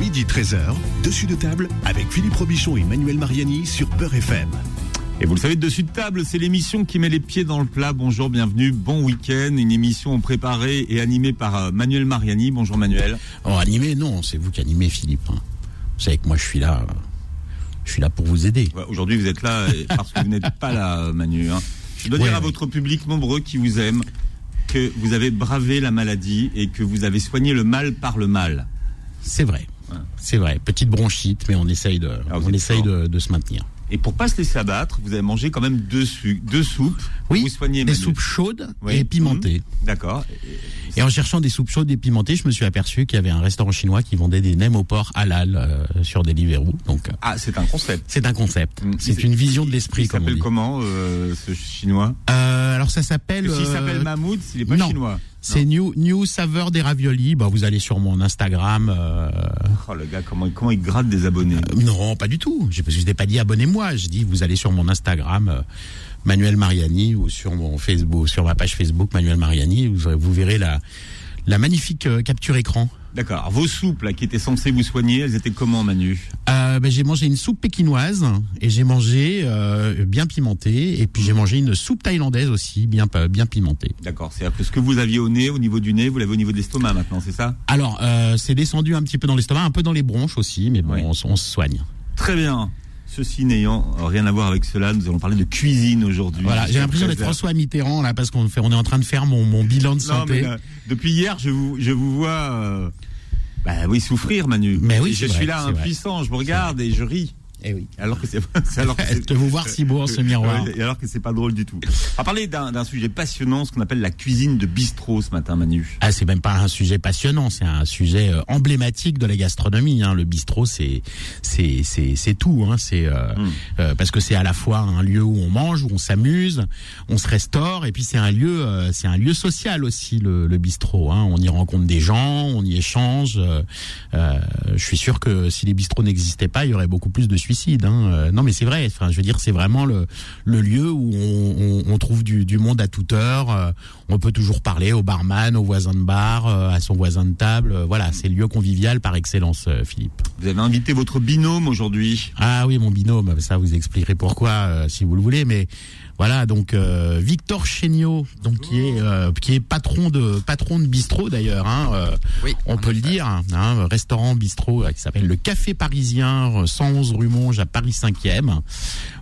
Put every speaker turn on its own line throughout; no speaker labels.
Midi 13h, dessus de table avec Philippe Robichon et Manuel Mariani sur Peur FM.
Et vous le savez, Dessus de table, c'est l'émission qui met les pieds dans le plat. Bonjour, bienvenue, bon week-end. Une émission préparée et animée par euh, Manuel Mariani. Bonjour Manuel.
Oh, animé, non, c'est vous qui animez, Philippe. hein. Vous savez que moi, je suis là. Je suis là pour vous aider.
Ouais, Aujourd'hui, vous êtes là parce que vous n'êtes pas là, euh, Manu. hein. Je dois
Ouais,
dire à
ouais.
votre public nombreux qui vous aime que vous avez bravé la maladie et que vous avez soigné le mal par le mal.
C'est vrai.
Ouais.
C'est vrai. Petite bronchite, mais on essaye de,
Ah,
on essaye de se maintenir.
Et pour pas se laisser abattre, vous avez mangé quand même deux, soupes.
Oui,
vous soignez
des soupes chaudes
Oui.
et pimentées.
Mhm. D'accord.
Et en cherchant des soupes chaudes et pimentées, je me suis aperçu qu'il y avait un restaurant chinois qui vendait des nems au porc halal euh, sur Deliveroo. Donc, euh,
Ah, c'est un concept.
c'est un concept.
Mm.
C'est
Il-
une vision de
Il
l'esprit, on
s'appelle comment, euh, ce chinois?
Euh, alors, ça s'appelle...
S'il
euh,
s'appelle Mahmoud, s'il est pas
non.
chinois.
C'est New, New Saveur des raviolis. Bah, vous allez sur mon Instagram. euh,
Oh le gars, comment, comment il gratte des abonnés
Euh, Non, pas du tout. Je ne t'ai pas dit abonnez-moi. Je dis vous allez sur mon Instagram euh, Manuel Mariani ou sur mon Facebook, sur ma page Facebook Manuel Mariani. Vous, vous verrez la la magnifique capture écran.
D'accord. Vos soupes là qui étaient censées vous soigner, elles étaient comment, Manu
Euh, ben, j'ai mangé une soupe pékinoise et j'ai mangé euh, bien pimentée et puis j'ai mangé une soupe thaïlandaise aussi bien bien pimentée.
D'accord. C'est que ce que vous aviez au nez, au niveau du nez, vous l'avez au niveau de l'estomac maintenant, c'est ça
Alors euh, c'est descendu un petit peu dans l'estomac, un peu dans les bronches aussi, mais bon,
Oui.
on, s- on se soigne.
Très bien. Ceci n'ayant rien à voir avec cela, nous allons parler de cuisine aujourd'hui.
Voilà, j'ai l'impression d'être
13 heures.
François Mitterrand là parce qu'on on est en train de faire mon, mon bilan de
Non,
santé.
mais là, depuis hier, je vous, je vous vois. euh, bah oui, souffrir, Manu.
Mais oui,
je suis là
vrai.
impuissant, je vous regarde et je ris.
Eh oui.
Alors que c'est alors que
vous voir si beau en ce miroir.
Et alors que c'est pas drôle du tout. On va parler d'un sujet passionnant, ce qu'on appelle la cuisine de bistrot ce matin, Manu.
Ah, c'est même pas un sujet passionnant, c'est un sujet euh, emblématique de la gastronomie. Hein. Le bistrot, c'est c'est c'est c'est tout. Hein. C'est euh,
Mm.
euh, parce que c'est à la fois un lieu où on mange, où on s'amuse, on se restaure, et puis c'est un lieu euh, c'est un lieu social aussi le, le bistrot. Hein. On y rencontre des gens, on y échange. euh, euh, je suis sûr que si les bistrots n'existaient pas, il y aurait beaucoup plus de Hein. Euh, non, mais c'est vrai. Enfin, je veux dire, c'est vraiment le le lieu où on, on, on trouve du, du monde à toute heure. euh, on peut toujours parler au barman, au voisin de bar, euh, à son voisin de table. voilà, c'est le lieu convivial par excellence, Philippe.
Vous avez invité votre binôme aujourd'hui.
Ah oui, mon binôme, ça vous expliquerez pourquoi si vous le voulez, mais voilà donc euh, Victor Chéniaud, donc qui est euh, qui est patron de patron de bistrot d'ailleurs, hein, euh,
Oui,
on peut le dire, hein, restaurant bistrot qui s'appelle le Café Parisien, euh, 111 rue Monge à Paris 5e,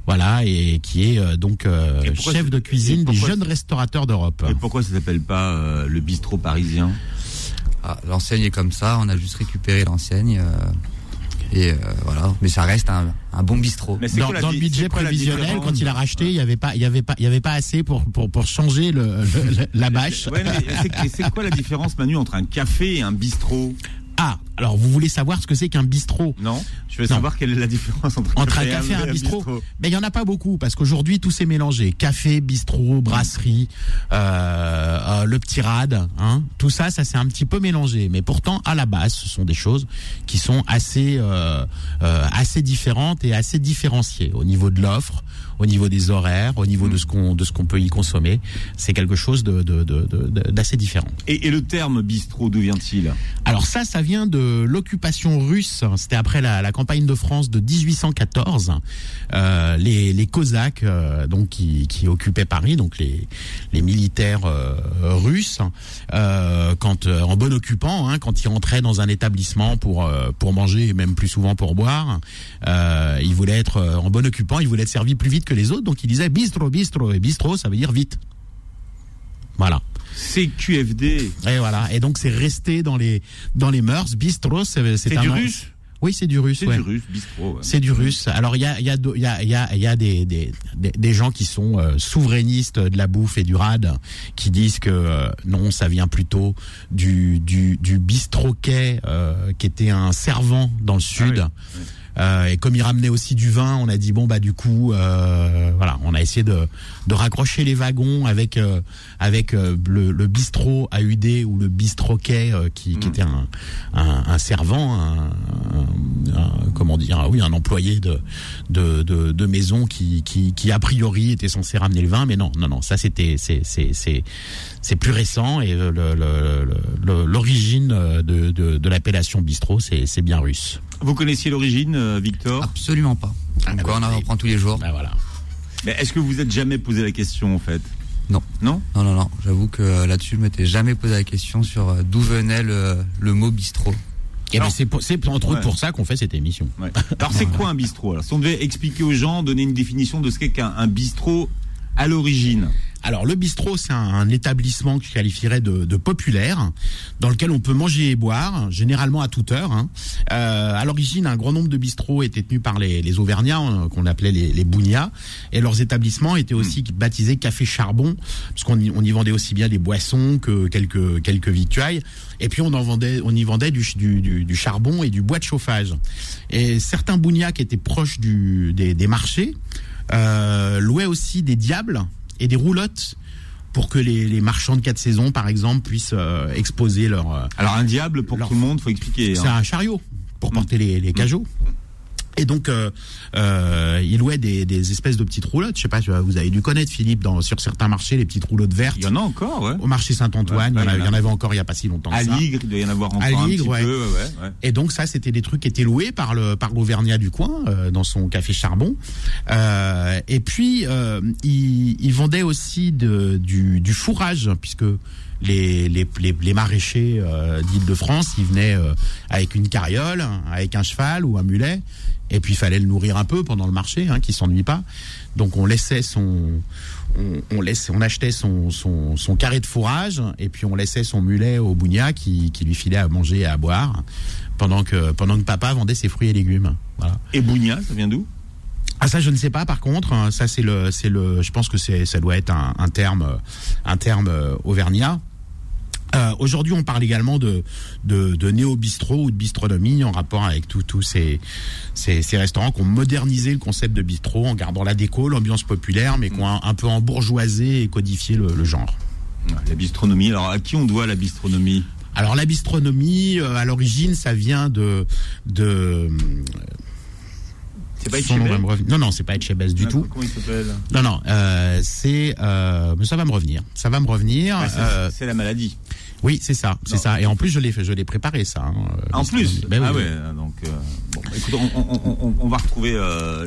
voilà et qui est euh, donc euh, chef de cuisine des jeunes restaurateurs d'Europe.
Et pourquoi ça s'appelle pas euh, le bistrot parisien?
Ah, l'enseigne est comme ça, on a juste récupéré l'enseigne. Et euh, voilà, mais ça reste un, un bon bistrot.
Mais
Dans,
quoi la
dans le budget prévisionnel, quand il a racheté, il y avait pas, il y avait pas, il y avait pas assez pour pour pour changer le, le- la bâche.
Ouais, mais c'est- c'est quoi la différence, Manu, entre un café et un bistrot?
Ah, alors vous voulez savoir ce que c'est qu'un bistrot
Non Je veux
Non.
savoir quelle est la différence entre,
Entre un café et un bistrot Mais il y en a pas beaucoup parce qu'aujourd'hui tout s'est mélangé. Café, bistrot, brasserie, euh, euh, le petit rad, hein, tout ça, ça s'est un petit peu mélangé. Mais pourtant, à la base, ce sont des choses qui sont assez, euh, euh, assez différentes et assez différenciées au niveau de l'offre, au niveau des horaires, au niveau de ce qu'on de ce qu'on peut y consommer. C'est quelque chose de de- de- de- d'assez différent.
Et, et le terme bistrot, d'où vient-il?
Alors ça, ça vient de l'occupation russe. C'était après la, campagne de France de 1814. Euh, les, les Cosaques, euh, donc qui, occupaient Paris, donc les, les militaires euh, russes, quand en bon occupant, hein, quand ils rentraient dans un établissement pour pour manger et même plus souvent pour boire, ils voulaient être en bon occupant, ils voulaient être servis plus vite que les autres, donc ils disaient bistro, bistro, et bistro, ça veut dire vite. Voilà.
CQFD.
Et voilà. Et donc c'est resté dans les dans les mœurs. Bistro, c'est
C'est
un
du russe
Oui, c'est du russe.
C'est
ouais.
du russe, bistrot. ouais.
C'est du russe. Alors il y a il y a y a il y a, y a des, des des des gens qui sont euh, souverainistes de la bouffe et du rad qui disent que euh, non, ça vient plutôt du du du bistroquet euh, qui était un servant dans le sud.
Ah oui, oui.
Euh, et comme il ramenait aussi du vin, on a dit bon bah du coup euh, voilà, on a essayé de de raccrocher les wagons avec euh, avec euh, le, le bistrot AUD ou le bistroquet euh, qui, qui
Mm.
était un, un un servant, un, un- un- comment dire, oui, un employé de de, de, de maison qui, qui qui a priori était censé ramener le vin, mais non, non, non, ça c'était c'est c'est c'est plus récent et le- le- le- le- l'origine de, de, de l'appellation bistrot, c'est bien russe.
Vous connaissiez l'origine, euh, Victor?
Absolument pas.
Ah, bah,
on en apprend tous les jours.
Ah, voilà.
Mais est-ce que vous vous êtes jamais posé la question en fait?
Non.
Non?
Non, non, non. J'avoue que euh, là-dessus, je m'étais jamais posé la question sur euh, d'où venait le, le mot bistrot.
Et ben
Alors-
c'est entre autres
Ouais.
pour ça qu'on fait cette émission.
Ouais. Alors c'est quoi un bistrot? Alors si on devait expliquer aux gens, donner une définition de ce qu'est qu'un un bistrot à l'origine?
Alors le bistrot, c'est un, un établissement que je qualifierais de, de populaire, dans lequel on peut manger et boire, généralement à toute heure. hein. Euh, à l'origine, un grand nombre de bistrots étaient tenus par les, les Auvergnats, hein, qu'on appelait les, les Bougnats, et leurs établissements étaient aussi baptisés Café Charbon, parce qu'on y, on y vendait aussi bien des boissons que quelques quelques victuailles, et puis on en vendait, on y vendait du, du, du, du charbon et du bois de chauffage. Et certains Bougnats qui étaient proches du, des, des marchés euh, louaient aussi des diables et des roulottes pour que les, les marchands de quatre saisons, par exemple, puissent euh, exposer leur. euh,
Alors un diable pour tout le monde, faut expliquer.
c'est
hein.
un chariot pour porter les, les cajots. Et donc, euh, euh, ils louaient des, des espèces de petites roulottes. Je sais pas, vous avez dû connaître Philippe dans, sur certains marchés, les petites roulottes vertes.
Il y en a encore, ouais.
Au marché Saint-Antoine,
Ouais,
il, y en
ouais, il
il y avait encore il y a pas si longtemps.
À. Ligre, il doit y en avoir encore
À
un
Ligre,
petit peu. Ouais.
Et donc ça, c'était des trucs qui étaient loués par le par l'Auvergnat du coin euh, dans son café Charbon. Euh, et puis euh, il, il vendait aussi de, du, du fourrage puisque les les, les, les maraîchers euh, d'Île-de-France, ils venaient euh, avec une carriole, avec un cheval ou un mulet. Et puis il fallait le nourrir un peu pendant le marché, hein, qu'il s'ennuie pas. Donc on laissait son, on, on laissait, on achetait son, son, son carré de fourrage et puis on laissait son mulet au bougna qui, qui lui filait à manger et à boire pendant que pendant que papa vendait ses fruits et légumes. Voilà.
Et Bougna, ça vient d'où?
Ah ça je ne sais pas par contre. hein, Ça c'est le c'est le. Je pense que c'est ça doit être un, un terme un terme euh, auvergnat. Euh, Aujourd'hui, on parle également de, de, de néo-bistrot ou de bistronomie en rapport avec tous tous ces, ces, ces restaurants qui ont modernisé le concept de bistrot en gardant la déco, l'ambiance populaire, mais qui ont un, un peu embourgeoisé et codifié le, le genre.
La bistronomie. Alors à qui on doit la bistronomie?
Alors la bistronomie, euh, à l'origine, ça vient de... de
C'est pas
son nom va
Etchebest
me revenir. Non, non, c'est pas Etchebest du tout.
Comment il s'appelle?
Non, non, euh, c'est... Euh, mais ça va me revenir. Ça va me revenir.
Ah, c'est-
euh,
C'est la maladie.
oui, c'est ça, c'est ça. Et en plus, je l'ai je l'ai préparé ça. hein,
Ah, en plus?
Ben oui,
Ah ouais, donc bon, écoute, on, on- on- on va retrouver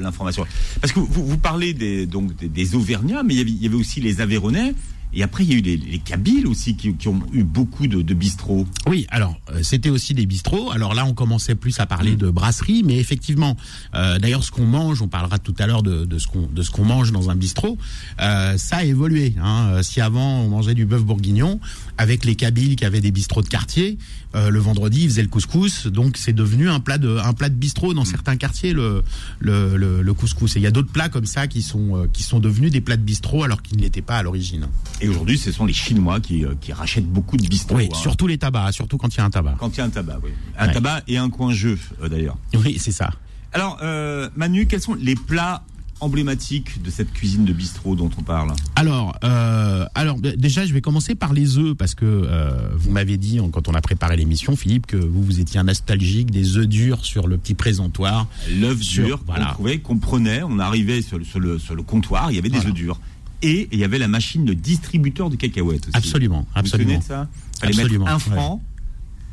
l'information. Parce que vous, vous parlez des, donc, des, des Auvergnats, mais il y, avait, il y avait aussi les Aveyronais, et après il y a eu les, les Kabyles aussi qui, qui ont eu beaucoup de, de bistrots.
Oui, alors euh, c'était aussi des bistrots. Alors là, on commençait plus à parler de brasserie, mais effectivement, euh, d'ailleurs, ce qu'on mange, on parlera tout à l'heure de, de ce qu'on de ce qu'on mange dans un bistrot. euh, ça a évolué. Hein. Euh, Si avant on mangeait du bœuf bourguignon, avec les Kabyles qui avaient des bistrots de quartier, euh, le vendredi ils faisaient le couscous, donc c'est devenu un plat de un plat de bistrot dans certains quartiers le le, le, le couscous. Et il y a d'autres plats comme ça qui sont euh, qui sont devenus des plats de bistrot alors qu'ils ne l'étaient pas à l'origine.
Et aujourd'hui, ce sont les Chinois qui, euh, qui rachètent beaucoup de bistrots.
Oui,
hein.
surtout les tabacs, surtout quand il y a un tabac.
Quand il y a un tabac, oui. Un
Ouais.
tabac et un coin jeu, euh, d'ailleurs.
Oui, c'est ça.
Alors, euh, Manu, quels sont les plats emblématiques de cette cuisine de bistrot dont on parle?
Alors, euh, alors déjà, je vais commencer par les œufs parce que euh, vous m'avez dit quand on a préparé l'émission, Philippe, que vous vous étiez un nostalgique des œufs durs sur le petit présentoir.
L'œuf dur,
voilà.
qu'on trouvait, qu'on prenait, on arrivait sur le, sur le, sur le comptoir, il y avait des
Voilà.
œufs durs. Et il y avait la machine de distributeur de cacahuètes aussi.
Absolument,
Vous vous
absolument.
souvenez de ça Fallait
Absolument,
mettre un franc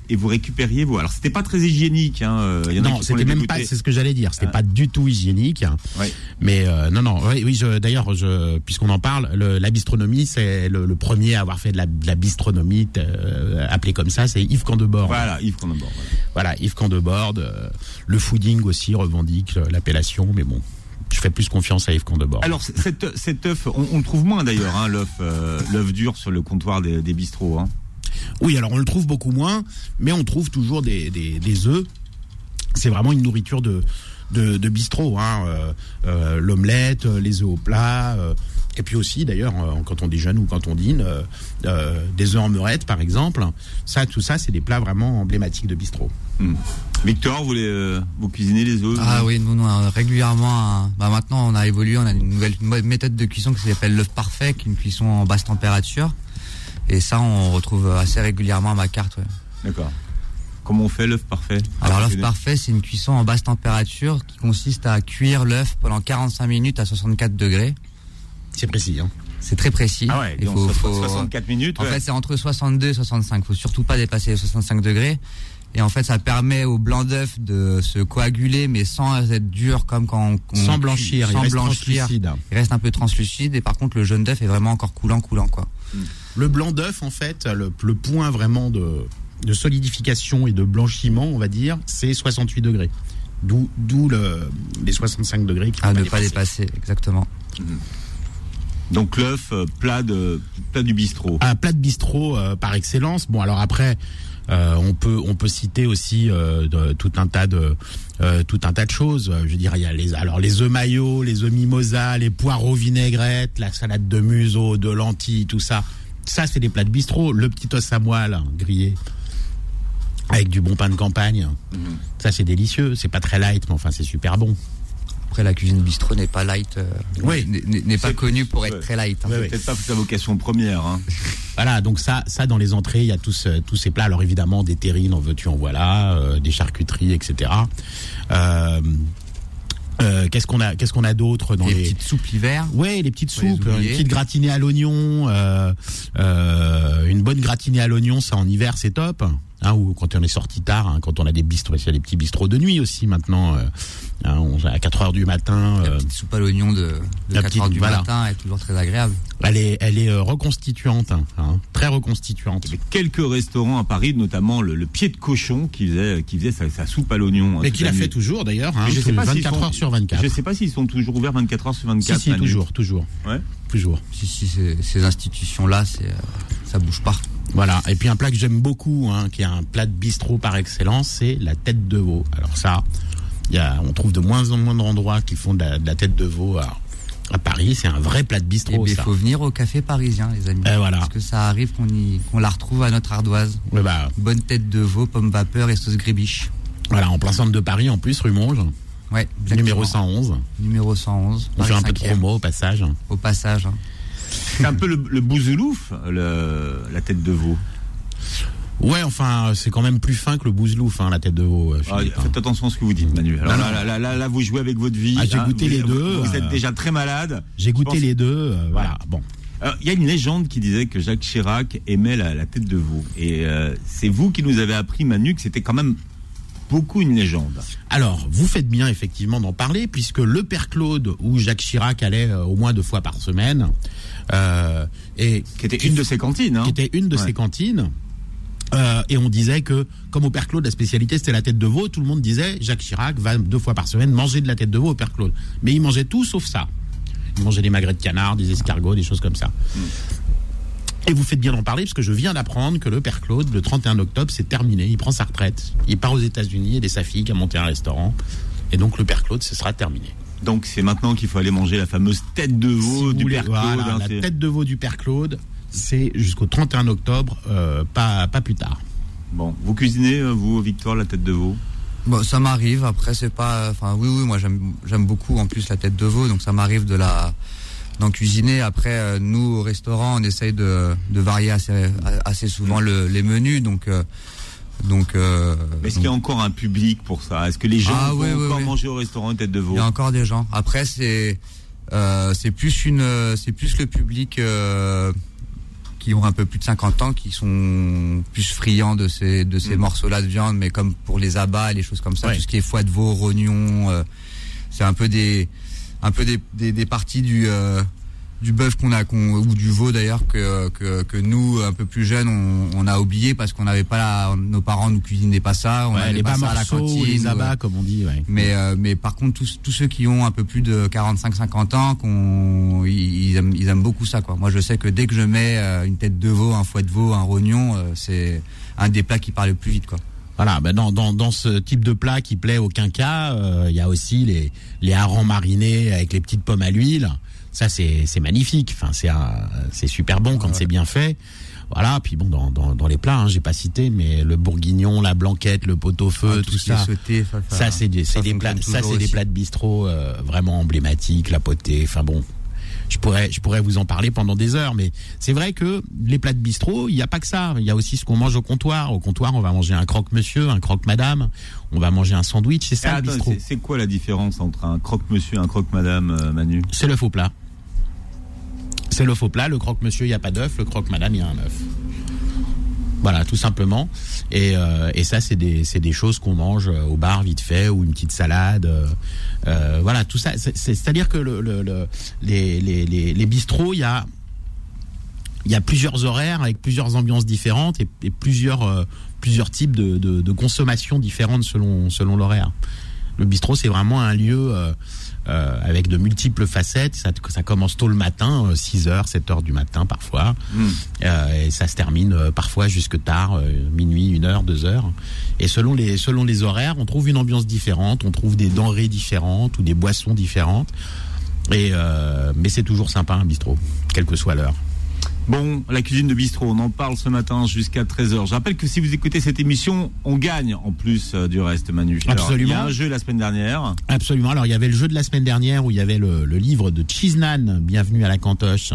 et vous récupériez vous. Alors c'était pas très hygiénique. Hein. euh, il y en a
Non, c'était même
dégoûter.
pas. C'est ce que j'allais dire. C'était
Ah.
pas du tout hygiénique.
Ouais.
Mais euh, non, non. Oui, oui. D'ailleurs, puisqu'on en parle, le- la bistronomie, c'est le, le premier à avoir fait de la, de la bistronomie euh, appelée comme ça. C'est Yves Candebord.
Voilà, Yves Condembord. Voilà.
Voilà, Yves Candebord. euh, le fooding aussi revendique l'appellation, mais bon, je fais plus confiance à Yves Candebord.
Alors cet, cet œuf, on, on le trouve moins d'ailleurs, hein, l'œuf, euh, l'œuf dur sur le comptoir des, des bistrots. Hein.
Oui, alors on le trouve beaucoup moins, mais on trouve toujours des, des, des œufs. C'est vraiment une nourriture de, de, de bistrot. Hein. euh, euh, L'omelette, les œufs au plat, euh, et puis aussi d'ailleurs euh, quand on déjeune ou quand on dîne, euh, euh, des œufs en meurette par exemple. Ça, tout ça, c'est des plats vraiment emblématiques de bistrot.
Hmm. Victor, vous, les, euh, vous cuisinez les œufs
Ah oui, nous, nous, régulièrement, un- bah maintenant on a évolué, on a une nouvelle méthode de cuisson qui s'appelle l'œuf parfait, qui est une cuisson en basse température. Et ça, on retrouve assez régulièrement à ma carte. Ouais.
D'accord. comment on fait l'œuf parfait?
Alors l'œuf parfait, c'est une cuisson en basse température qui consiste à cuire l'œuf pendant 45 minutes à 64 degrés.
C'est précis. Hein.
C'est très précis.
Ah ouais,
Il faut-
so-
faut-
64 minutes.
En
ouais.
fait, c'est entre 62 et 65. Faut surtout pas dépasser les 65 degrés. Et en fait, ça permet au blanc d'œuf de se coaguler, mais sans être dur comme quand on, on
Sans blanchir, il
sans
reste
blanchir.
translucide.
Il reste un peu translucide. Et par contre, le jaune d'œuf est vraiment encore coulant, coulant, quoi.
Le blanc d'œuf, en fait, le, le point vraiment de, de solidification et de blanchiment, on va dire, c'est 68 degrés. D'où, d'où le, les 65 degrés qui
À
faut
ne pas dépasser, exactement.
Donc l'œuf euh, plat de plat du bistrot.
un plat de bistrot euh, par excellence. Bon, alors après, euh, on peut on peut citer aussi euh, de- tout un tas de tout un tas de choses. Je veux dire, il y a les alors les œufs maillots, les œufs mimosa, les poireaux vinaigrettes, la salade de museau, de lentilles, tout ça. Ça, c'est des plats de bistrot. Le petit os à moelle hein, grillé avec du bon pain de campagne. Ça, c'est délicieux. C'est pas très light, mais enfin, c'est super bon.
Après, la cuisine bistrot n'est pas light. euh,
Oui.
n'est- pas
C'est-
connue pour être très light. hein.
Ouais, ouais.
Peut-être pas sa vocation première. Hein.
Voilà, donc ça, ça dans les entrées, il y a tous, euh, tous ces plats. Alors évidemment, des terrines, en veux-tu, en voilà, euh, des charcuteries, etc. Euh, euh, qu'est-ce qu'on a, qu'est-ce qu'on a d'autre dans
Les
les,
petites soupes l'hiver.
Ouais, les petites
Faut les
soupes, une petite gratinée à l'oignon, euh, euh, une bonne gratinée à l'oignon, ça en hiver c'est top. Hein, ou quand on est sorti tard, hein, quand on a des bistrots, il y a des petits bistrots de nuit aussi maintenant. euh, hein, on- à 4 heures du matin,
La
euh,
petite soupe à l'oignon de, de
la
4 heures du
voilà.
matin est toujours très agréable.
elle est, elle est euh, reconstituante, hein, hein, très reconstituante.
Il y avait quelques restaurants à Paris, notamment le, le pied de cochon qui faisait qui faisait sa, sa soupe à l'oignon. hein,
Mais qui
la
fait toujours d'ailleurs, hein,
Mais je sais pas s'ils
24
sont-
heures sur 24.
Je sais pas s'ils sont toujours ouverts 24 heures sur 24.
Si, si, toujours, toujours,
Ouais.
toujours.
Si, si, ces, ces institutions-là, euh, ça bouge pas.
Voilà. Et puis un plat que j'aime beaucoup, hein, qui est un plat de bistrot par excellence, c'est la tête de veau. Alors ça, y a, on trouve de moins en moins d'endroits qui font de la, de la tête de veau à, à Paris. C'est un vrai plat de bistrot,
il
ça.
faut venir au café parisien, les amis.
Et voilà.
Parce que ça arrive qu'on la retrouve à notre ardoise.
Ouais, bah,
Bonne tête de veau, pomme vapeur et sauce grébiche.
voilà, en plein centre de Paris, en plus, rue Monge,
Ouais, exactement.
numéro 111.
Numéro 111.
On fait un peu de
5e,
promo au passage.
Au passage. hein.
C'est un peu le, le bouzoulouf, le, la tête de veau.
Ouais, enfin, c'est quand même plus fin que le bouzlouf, hein, la tête de veau. euh,
Ah,
hein.
faites attention à ce que vous dites, Manu. Alors
Non,
là, là, là, vous jouez avec votre vie.
Ah, j'ai
hein.
goûté
Vous-
les deux,
Vous
euh,
êtes déjà très malade.
J'ai goûté
pense-
les deux, euh, voilà. Bon.
Il y a une légende qui disait que Jacques Chirac aimait la, la tête de veau. Et euh, c'est vous qui nous avez appris, Manu, que c'était quand même beaucoup une légende.
Alors, vous faites bien effectivement d'en parler, puisque le père Claude, où Jacques Chirac allait euh, au moins deux fois par semaine, euh, et
Qui était une de ses cantines. Hein.
qui était une de
Ouais.
ses cantines. Euh, et on disait que, comme au Père Claude, la spécialité c'était la tête de veau, tout le monde disait Jacques Chirac va deux fois par semaine manger de la tête de veau au Père Claude. Mais il mangeait tout sauf ça. Il mangeait des magrets de canard, des escargots, des choses comme ça. Et vous faites bien d'en parler parce que je viens d'apprendre que le Père Claude, le 31 octobre, c'est terminé. Il prend sa retraite. Il part aux États-Unis et sa fille qui a monté un restaurant. Et donc le Père Claude, ce sera terminé.
Donc c'est maintenant qu'il faut aller manger la fameuse tête de veau du
voulez,
Père Claude.
voilà,
hein,
la tête de veau du Père Claude, c'est jusqu'au 31 octobre, euh, pas, pas plus tard.
Bon, vous cuisinez, euh, vous, Victor, la tête de veau?
Bon, ça m'arrive. Après, c'est pas. Enfin, oui, oui, moi j'aime, j'aime beaucoup en plus la tête de veau, donc ça m'arrive de la d'en cuisiner. Après, euh, nous au restaurant, on essaye de, de varier assez, assez souvent le- les menus, donc euh, donc. euh,
Est-ce qu'il y a encore un public pour ça? Est-ce que les gens
Ah,
vont
ouais, ouais,
encore
ouais.
manger au restaurant tête de veau?
Il y a encore des gens. Après, c'est euh, c'est plus une c'est plus le public. euh, qui ont un peu plus de 50 ans, qui sont plus friands de ces de ces
Mm.
morceaux-là de viande, mais comme pour les abats, les choses comme ça,
Ouais.
tout ce qui est foie de veau, rognon, euh, c'est un peu des un peu des, des, des parties du euh, du bœuf qu'on a qu'on ou du veau d'ailleurs que, que que nous un peu plus jeunes on, on a oublié parce qu'on n'avait pas la, nos parents nous cuisinaient pas ça, on
Ouais,
avait
les
pas ça à la cantine,
les
ou-
abats, comme on dit. Ouais.
mais euh, mais par contre tous tous ceux qui ont un peu plus de 45-50 ans, qu'on ils, ils aiment ils aiment beaucoup ça quoi. Moi je sais que dès que je mets euh, une tête de veau, un foie de veau, un rognon, euh, c'est un des plats qui parle le plus vite quoi.
Voilà, ben dans, dans, dans ce type de plat qui plaît au quinca, euh, il y a aussi les, les harengs marinés avec les petites pommes à l'huile. Ça, c'est c'est magnifique. Enfin, c'est super bon quand c'est bien fait. Voilà, puis bon, dans, dans, dans les plats, hein, j'ai pas cité, mais le bourguignon, la blanquette, le pot-au-feu,
Ah,
tout, ça.
sauté, ça,
c'est des, des plats, ça, c'est des plats de bistrot euh, vraiment emblématiques, la potée. Enfin bon, je pourrais, je pourrais vous en parler pendant des heures. Mais c'est vrai que les plats de bistrot, il n'y a pas que ça. Il y a aussi ce qu'on mange au comptoir. Au comptoir, on va manger un croque-monsieur, un croque-madame. On va manger un sandwich. C'est ça
Ah,
le bistrot.
c'est- c'est quoi la différence entre un croque-monsieur et un croque-madame, euh, Manu?
C'est le faux plat. C'est le faux plat. Le croque-monsieur, il n'y a pas d'œuf. Le croque-madame, il y a un œuf. Voilà, tout simplement. Et, euh, et ça, c'est des, des choses qu'on mange euh, au bar vite fait ou une petite salade. euh, euh, voilà, tout ça. c'est- c'est- C'est-à-dire que le, le- le- les, les, les, les bistrots, il y a, y a plusieurs horaires avec plusieurs ambiances différentes et, et plusieurs, euh, plusieurs types de, de, de consommation différentes selon, selon l'horaire. Le bistrot, c'est vraiment un lieu euh, euh, avec de multiples facettes. Ça, ça commence tôt le matin, 6h, 7h du matin parfois.
Hmm.
Euh, et ça se termine euh, parfois jusque tard, euh, minuit, une heure, deux heures. Et selon les, selon les horaires, on trouve une ambiance différente, on trouve des denrées différentes ou des boissons différentes. Et euh, mais c'est toujours sympa un bistrot, quelle que soit l'heure.
Bon, la cuisine de bistrot, on en parle ce matin jusqu'à 13h. Je rappelle que si vous écoutez cette émission, on gagne en plus euh, du reste, Manu. Alors,
Absolument.
il y a un jeu la semaine dernière.
Absolument. Alors il y avait le jeu de la semaine dernière où il y avait le, le livre de Cheesenan, Bienvenue à la Cantoche,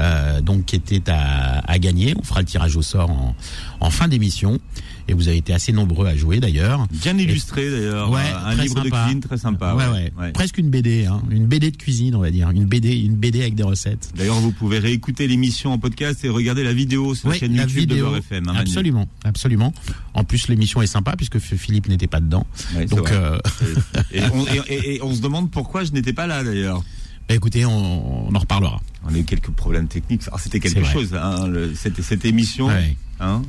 euh, donc qui était à, à gagner. On fera le tirage au sort en, en fin d'émission. Et vous avez été assez nombreux à jouer d'ailleurs.
Bien illustré d'ailleurs.
Ouais,
un livre de cuisine très sympa.
ouais, ouais. Presque une BD, hein. une BD de cuisine, on va dire, une BD, une BD avec des recettes.
D'ailleurs, vous pouvez réécouter l'émission en podcast et regarder la vidéo sur la chaîne
la
YouTube
vidéo,
de Beurre FM. hein, Manu.
absolument, absolument. En plus, l'émission est sympa puisque Philippe n'était pas dedans. Donc, euh,
Et on, et- on se demande pourquoi je n'étais pas là d'ailleurs.
bah, écoutez, on, on en reparlera.
On a eu quelques problèmes techniques. Alors, c'était quelque chose, hein, le- cette, cette émission.
Ouais.
Hein,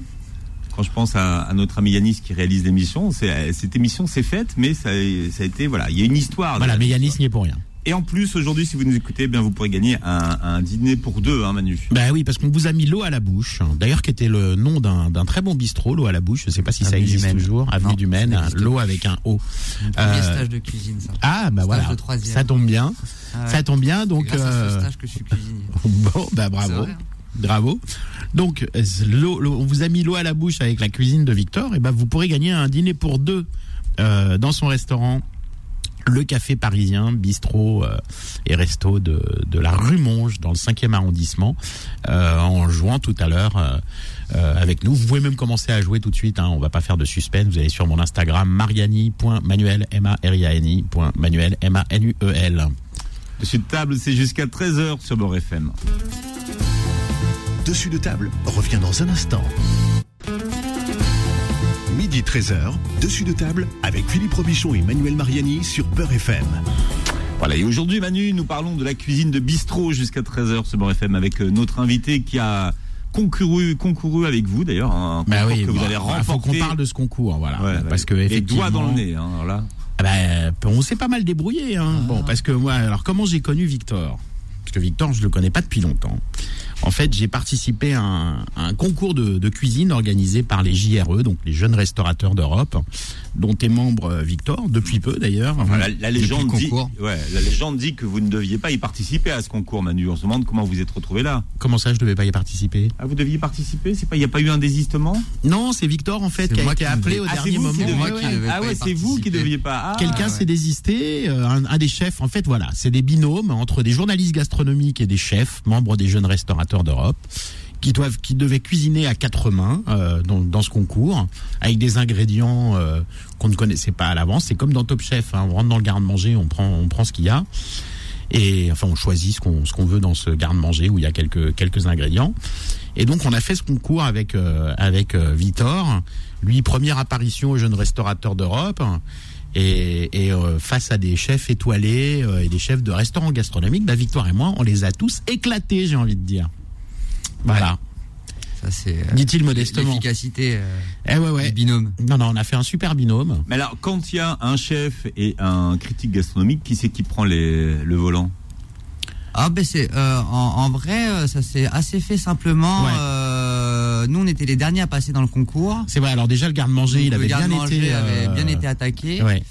quand je pense à, à notre ami Yanis qui réalise l'émission, c'est- cette émission s'est faite, mais ça, a- ça a été voilà, il y a une histoire.
Voilà, mais Yanis
ça.
n'y est pour rien.
Et en plus, aujourd'hui, si vous nous écoutez, eh bien vous pourrez gagner un, un dîner pour deux, hein, Manu.
Ben oui, parce qu'on vous a mis l'eau à la bouche. D'ailleurs, qui était le nom d'un d'un très bon bistrot, l'eau à la bouche. Je sais pas si ça
Avenue du
existe
Maine.
toujours. Avenue
Non,
du
ça
Maine,
n'existe
l'eau avec un O.
Premier
Euh,
stage de cuisine, ça.
Ah, bah
Stage
voilà. Ça tombe bien.
Ah ouais.
Ça tombe bien.
C'est
Donc,
grâce à ce
euh,
stage que je suis cuisinier.
bon,
C'est
bravo. Bravo. Donc, euh, on vous a mis l'eau à la bouche avec la cuisine de Victor. Et ben, vous pourrez gagner un dîner pour deux euh, dans son restaurant. Le Café Parisien, bistrot euh, et resto de, de la rue Monge dans le 5e arrondissement, en jouant tout à l'heure avec nous. Vous pouvez même commencer à jouer tout de suite. Hein, on va pas faire de suspense. Vous allez sur mon Instagram mariani.manuel m a r i a n m a n u e l.
Dessus de table, c'est jusqu'à 13h sur Beurre FM.
Dessus de table revient dans un instant. Midi 13h, dessus de table avec Philippe Robichon et Manuel Mariani sur Beurre FM.
Voilà, et aujourd'hui, Manu, nous parlons de la cuisine de bistrot jusqu'à 13h sur Beurre FM avec euh, notre invité qui a concouru, concouru avec vous d'ailleurs, un
Bah
concours
oui,
que vous avez
voilà, faut qu'on
remporté.
parle de ce concours, voilà.
Ouais,
parce que
les doigts dans le nez, hein, alors là.
Ah bah, on s'est pas mal débrouillé, hein. Bon, parce que moi, alors comment j'ai connu Victor? Parce que Victor, je le connais pas depuis longtemps. En fait, j'ai participé à un, à un concours de, de cuisine organisé par les JRE, donc les jeunes restaurateurs d'Europe, dont est membre euh, Victor depuis peu d'ailleurs.
Enfin, la, la légende dit,
concours.
ouais, la légende dit que vous ne deviez pas y participer à ce concours, Manu. On se demande comment vous êtes retrouvé là.
Comment ça, je devais pas y participer?
Ah, vous deviez participer? C'est pas, il n'y a pas eu un désistement?
Non, c'est Victor en fait qui a été
qui
appelé au
Ah,
dernier moment.
Ah ouais, c'est vous qui
participer.
deviez pas. Ah,
Quelqu'un
ouais.
s'est désisté, euh, un, un des chefs, en fait voilà, c'est des binômes entre des journalistes gastronomiques et des chefs, membres des jeunes restaurateurs d'Europe, qui doivent, qui devaient cuisiner à quatre mains euh, dans, dans ce concours, avec des ingrédients euh, qu'on ne connaissait pas à l'avance. C'est comme dans Top Chef, hein, on rentre dans le garde-manger, on prend, on prend ce qu'il y a. Et enfin, on choisit ce qu'on ce qu'on veut dans ce garde-manger où il y a quelques quelques ingrédients. Et donc, on a fait ce concours avec euh, avec euh, Vitor. Lui, première apparition aux jeunes restaurateurs d'Europe. Et, et, euh, face à des chefs étoilés euh, et des chefs de restaurants gastronomiques, bah, Victoire et moi, on les a tous éclatés, j'ai envie de dire. Voilà,
Ça, c'est. euh,
dit-il modestement.
L'efficacité euh,
Eh ouais,
du binôme.
Non, non, on a fait un super binôme.
Mais alors, quand il y a un chef et un critique gastronomique, qui c'est qui prend les, le volant?
Ah ben c'est euh, en, en vrai ça s'est assez fait simplement.
Ouais.
euh, nous on était les derniers à passer dans le concours.
C'est vrai. Alors déjà, le garde-manger, il avait
le
bien été,
avait bien été attaqué.
Ouais.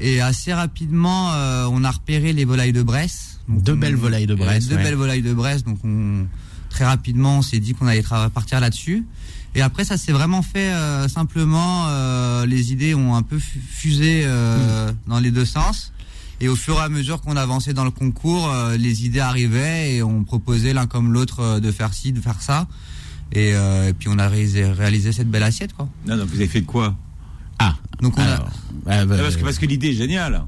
Et assez rapidement, euh, on a repéré les volailles de Bresse. Donc,
Deux
on-
belles volailles de Bresse,
Deux
ouais.
belles volailles de Bresse. Donc on, très rapidement, on s'est dit qu'on allait partir là-dessus. Et après, ça s'est vraiment fait euh, simplement. euh, les idées ont un peu fu- fusé euh,
Hmm.
dans les deux sens. Et au fur et à mesure qu'on avançait dans le concours, les idées arrivaient et on proposait l'un comme l'autre de faire ci, de faire ça. Et, et puis on a réalisé, réalisé cette belle assiette, quoi.
Non, non, vous avez fait quoi?
Ah,
Donc on a,
alors,
Ah, parce, que, parce que l'idée est géniale.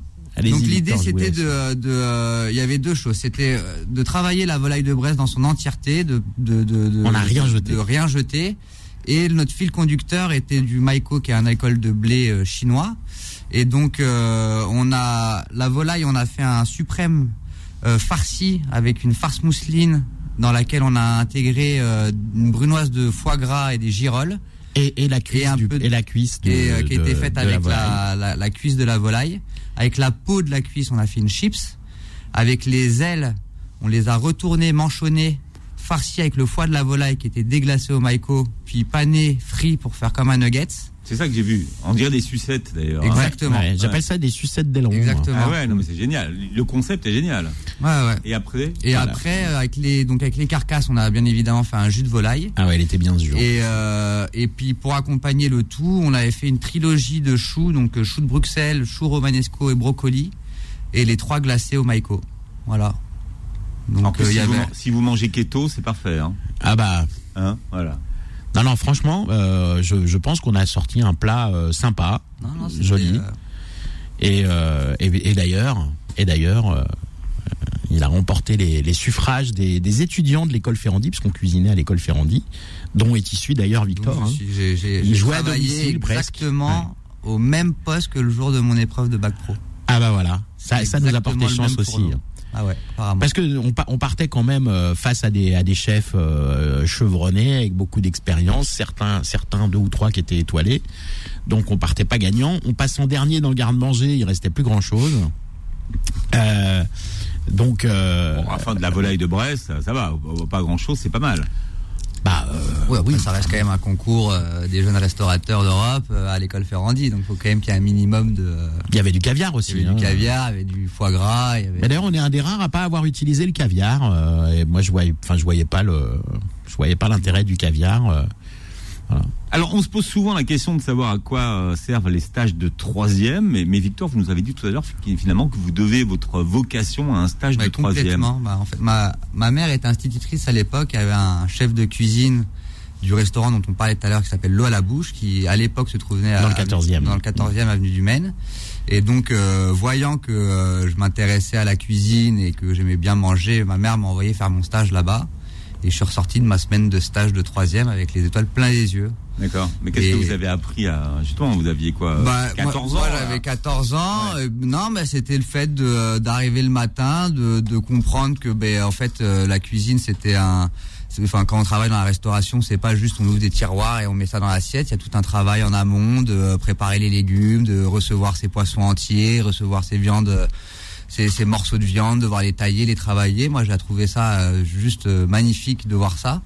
Donc l'idée c'était de, de, euh, il y avait deux choses. C'était euh, de travailler la volaille de Brest dans son entièreté, de, de, de, de-
On n'a rien jeté.
de rien jeter. Et notre fil conducteur était du maïko, qui est un alcool de blé euh, chinois. Et donc euh, on a la volaille, on a fait un suprême euh, farci avec une farce mousseline dans laquelle on a intégré euh, une brunoise de foie gras et des girolles.
et, et la cuisse
et un
du-
peu de-
et la cuisse de-
et euh, qui était faite avec la, la, la cuisse de la volaille. Avec la peau de la cuisse, on a fait une chips. Avec les ailes, on les a retournées, manchonnées, farcies avec le foie de la volaille qui était déglacé au maïko, puis pané, frit pour faire comme un nuggets.
C'est ça que j'ai vu. On dirait des sucettes d'ailleurs.
Ouais,
Exactement.
ouais, J'appelle ça des sucettes d'aileron.
Exactement.
Ah ouais, non mais c'est génial. Le concept est génial.
Ouais, ouais.
Et après
Et
Voilà.
après, euh, avec les, donc avec les carcasses, on a bien évidemment fait un jus de volaille.
Ah ouais, il était bien dur.
Et, euh, et puis pour accompagner le tout, on avait fait une trilogie de choux, donc euh, choux de Bruxelles, choux romanesco et brocoli, et les trois glacés au maïko. Voilà.
En
Donc
plus,
euh,
si,
y
vous, si mangez keto, c'est parfait. Hein.
Ah bah,
Hein voilà.
non, non, franchement, euh, je, je pense qu'on a sorti un plat euh, sympa,
Non, non, c'était,
joli.
euh,
Et, euh, et, et d'ailleurs, et d'ailleurs, euh, il a remporté les, les suffrages des, des étudiants de l'école Ferrandi, puisqu'on cuisinait à l'école Ferrandi, dont est issu d'ailleurs Victor.
donc,
hein. Il
j'ai
jouait à domicile, presque.
Exactement au même poste que le jour de mon épreuve de bac pro.
Ah bah voilà, ça, ça nous a porté chance aussi.
Ah ouais, apparemment.
Parce que on, pa- on partait quand même euh, face à des à des chefs euh, chevronnés avec beaucoup d'expérience, certains certains deux ou trois qui étaient étoilés. Donc on partait pas gagnant. On passe en dernier dans le garde-manger, il restait plus grand chose. Euh, donc euh,
Bon, enfin, de la volaille de Brest, ça, ça va. Pas grand chose, c'est pas mal.
Bah euh,
Ouais, oui, ça reste quand même un concours euh, des jeunes restaurateurs d'Europe euh, à l'école Ferrandi, donc faut quand même qu'il y ait un minimum de.
il y avait du caviar
Il
aussi.
y avait
hein.
du caviar, il y avait du foie gras, il y avait.
Mais d'ailleurs, on est un des rares à pas avoir utilisé le caviar. et moi, je voyais, enfin, je voyais pas le, je voyais pas l'intérêt du caviar. Euh.
Alors, on se pose souvent la question de savoir à quoi euh, servent les stages de troisième. Mais, mais Victor, vous nous avez dit tout à l'heure fi- finalement que vous devez votre vocation à un stage de troisième.
complètement. Bah, en fait, ma, ma mère était institutrice à l'époque. Elle avait un chef de cuisine du restaurant dont on parlait tout à l'heure qui s'appelle L'eau à la bouche, qui à l'époque se trouvait à,
Dans le 14e.
dans le 14e avenue du Maine. Et donc, euh, voyant que euh, je m'intéressais à la cuisine et que j'aimais bien manger, ma mère m'a envoyé faire mon stage là-bas. Et je suis ressorti de ma semaine de stage de troisième avec les étoiles plein les yeux.
D'accord. Mais qu'est-ce
Et-
que vous avez appris à justement Vous aviez quoi
Bah,
14
moi,
ans
moi, j'avais 14 ans. euh, non, mais c'était le fait de d'arriver le matin, de, de comprendre que ben en fait euh, la cuisine c'était un Enfin, quand on travaille dans la restauration, c'est pas juste on ouvre des tiroirs et on met ça dans l'assiette. Il y a tout un travail en amont de euh, préparer les légumes, de recevoir ses poissons entiers, recevoir ses viandes, euh, ces, morceaux de viande, devoir les tailler, les travailler. Moi, j'ai trouvé ça euh, juste euh, magnifique de voir ça.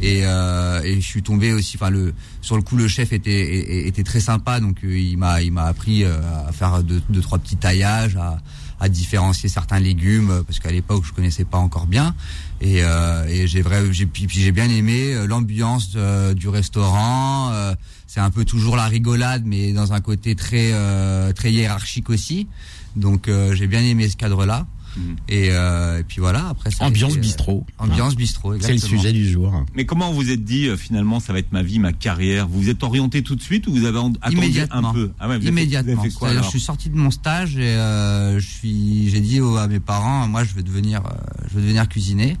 Et, euh, et je suis tombé aussi. Enfin, le sur le coup, le chef était était, très sympa, donc euh, il m'a il m'a appris à faire deux, deux trois petits taillages, à, à différencier certains légumes euh, parce qu'à l'époque je connaissais pas encore bien. Et, euh, et j'ai vrai j'ai puis, j'ai bien aimé euh, l'ambiance euh, du restaurant. c'est un peu toujours la rigolade, mais dans un côté très très hiérarchique aussi. Donc j'ai bien aimé ce cadre-là.
Mhm.
Et, euh, et puis voilà. Après ça a
ambiance
été, euh,
bistrot.
Ambiance bistrot.
C'est le
exactement.
sujet du jour.
Mais comment vous êtes dit euh, finalement ça va être ma vie, ma carrière? Vous vous êtes orienté tout de suite ou vous avez en- attendu
Immédiatement.
un peu? Ah ouais, vous avez fait-
Immédiatement.
vous avez fait quoi, alors?
je suis sorti de mon stage et euh, je suis, j'ai dit à mes parents, moi, je veux devenir, euh, je veux devenir cuisinier,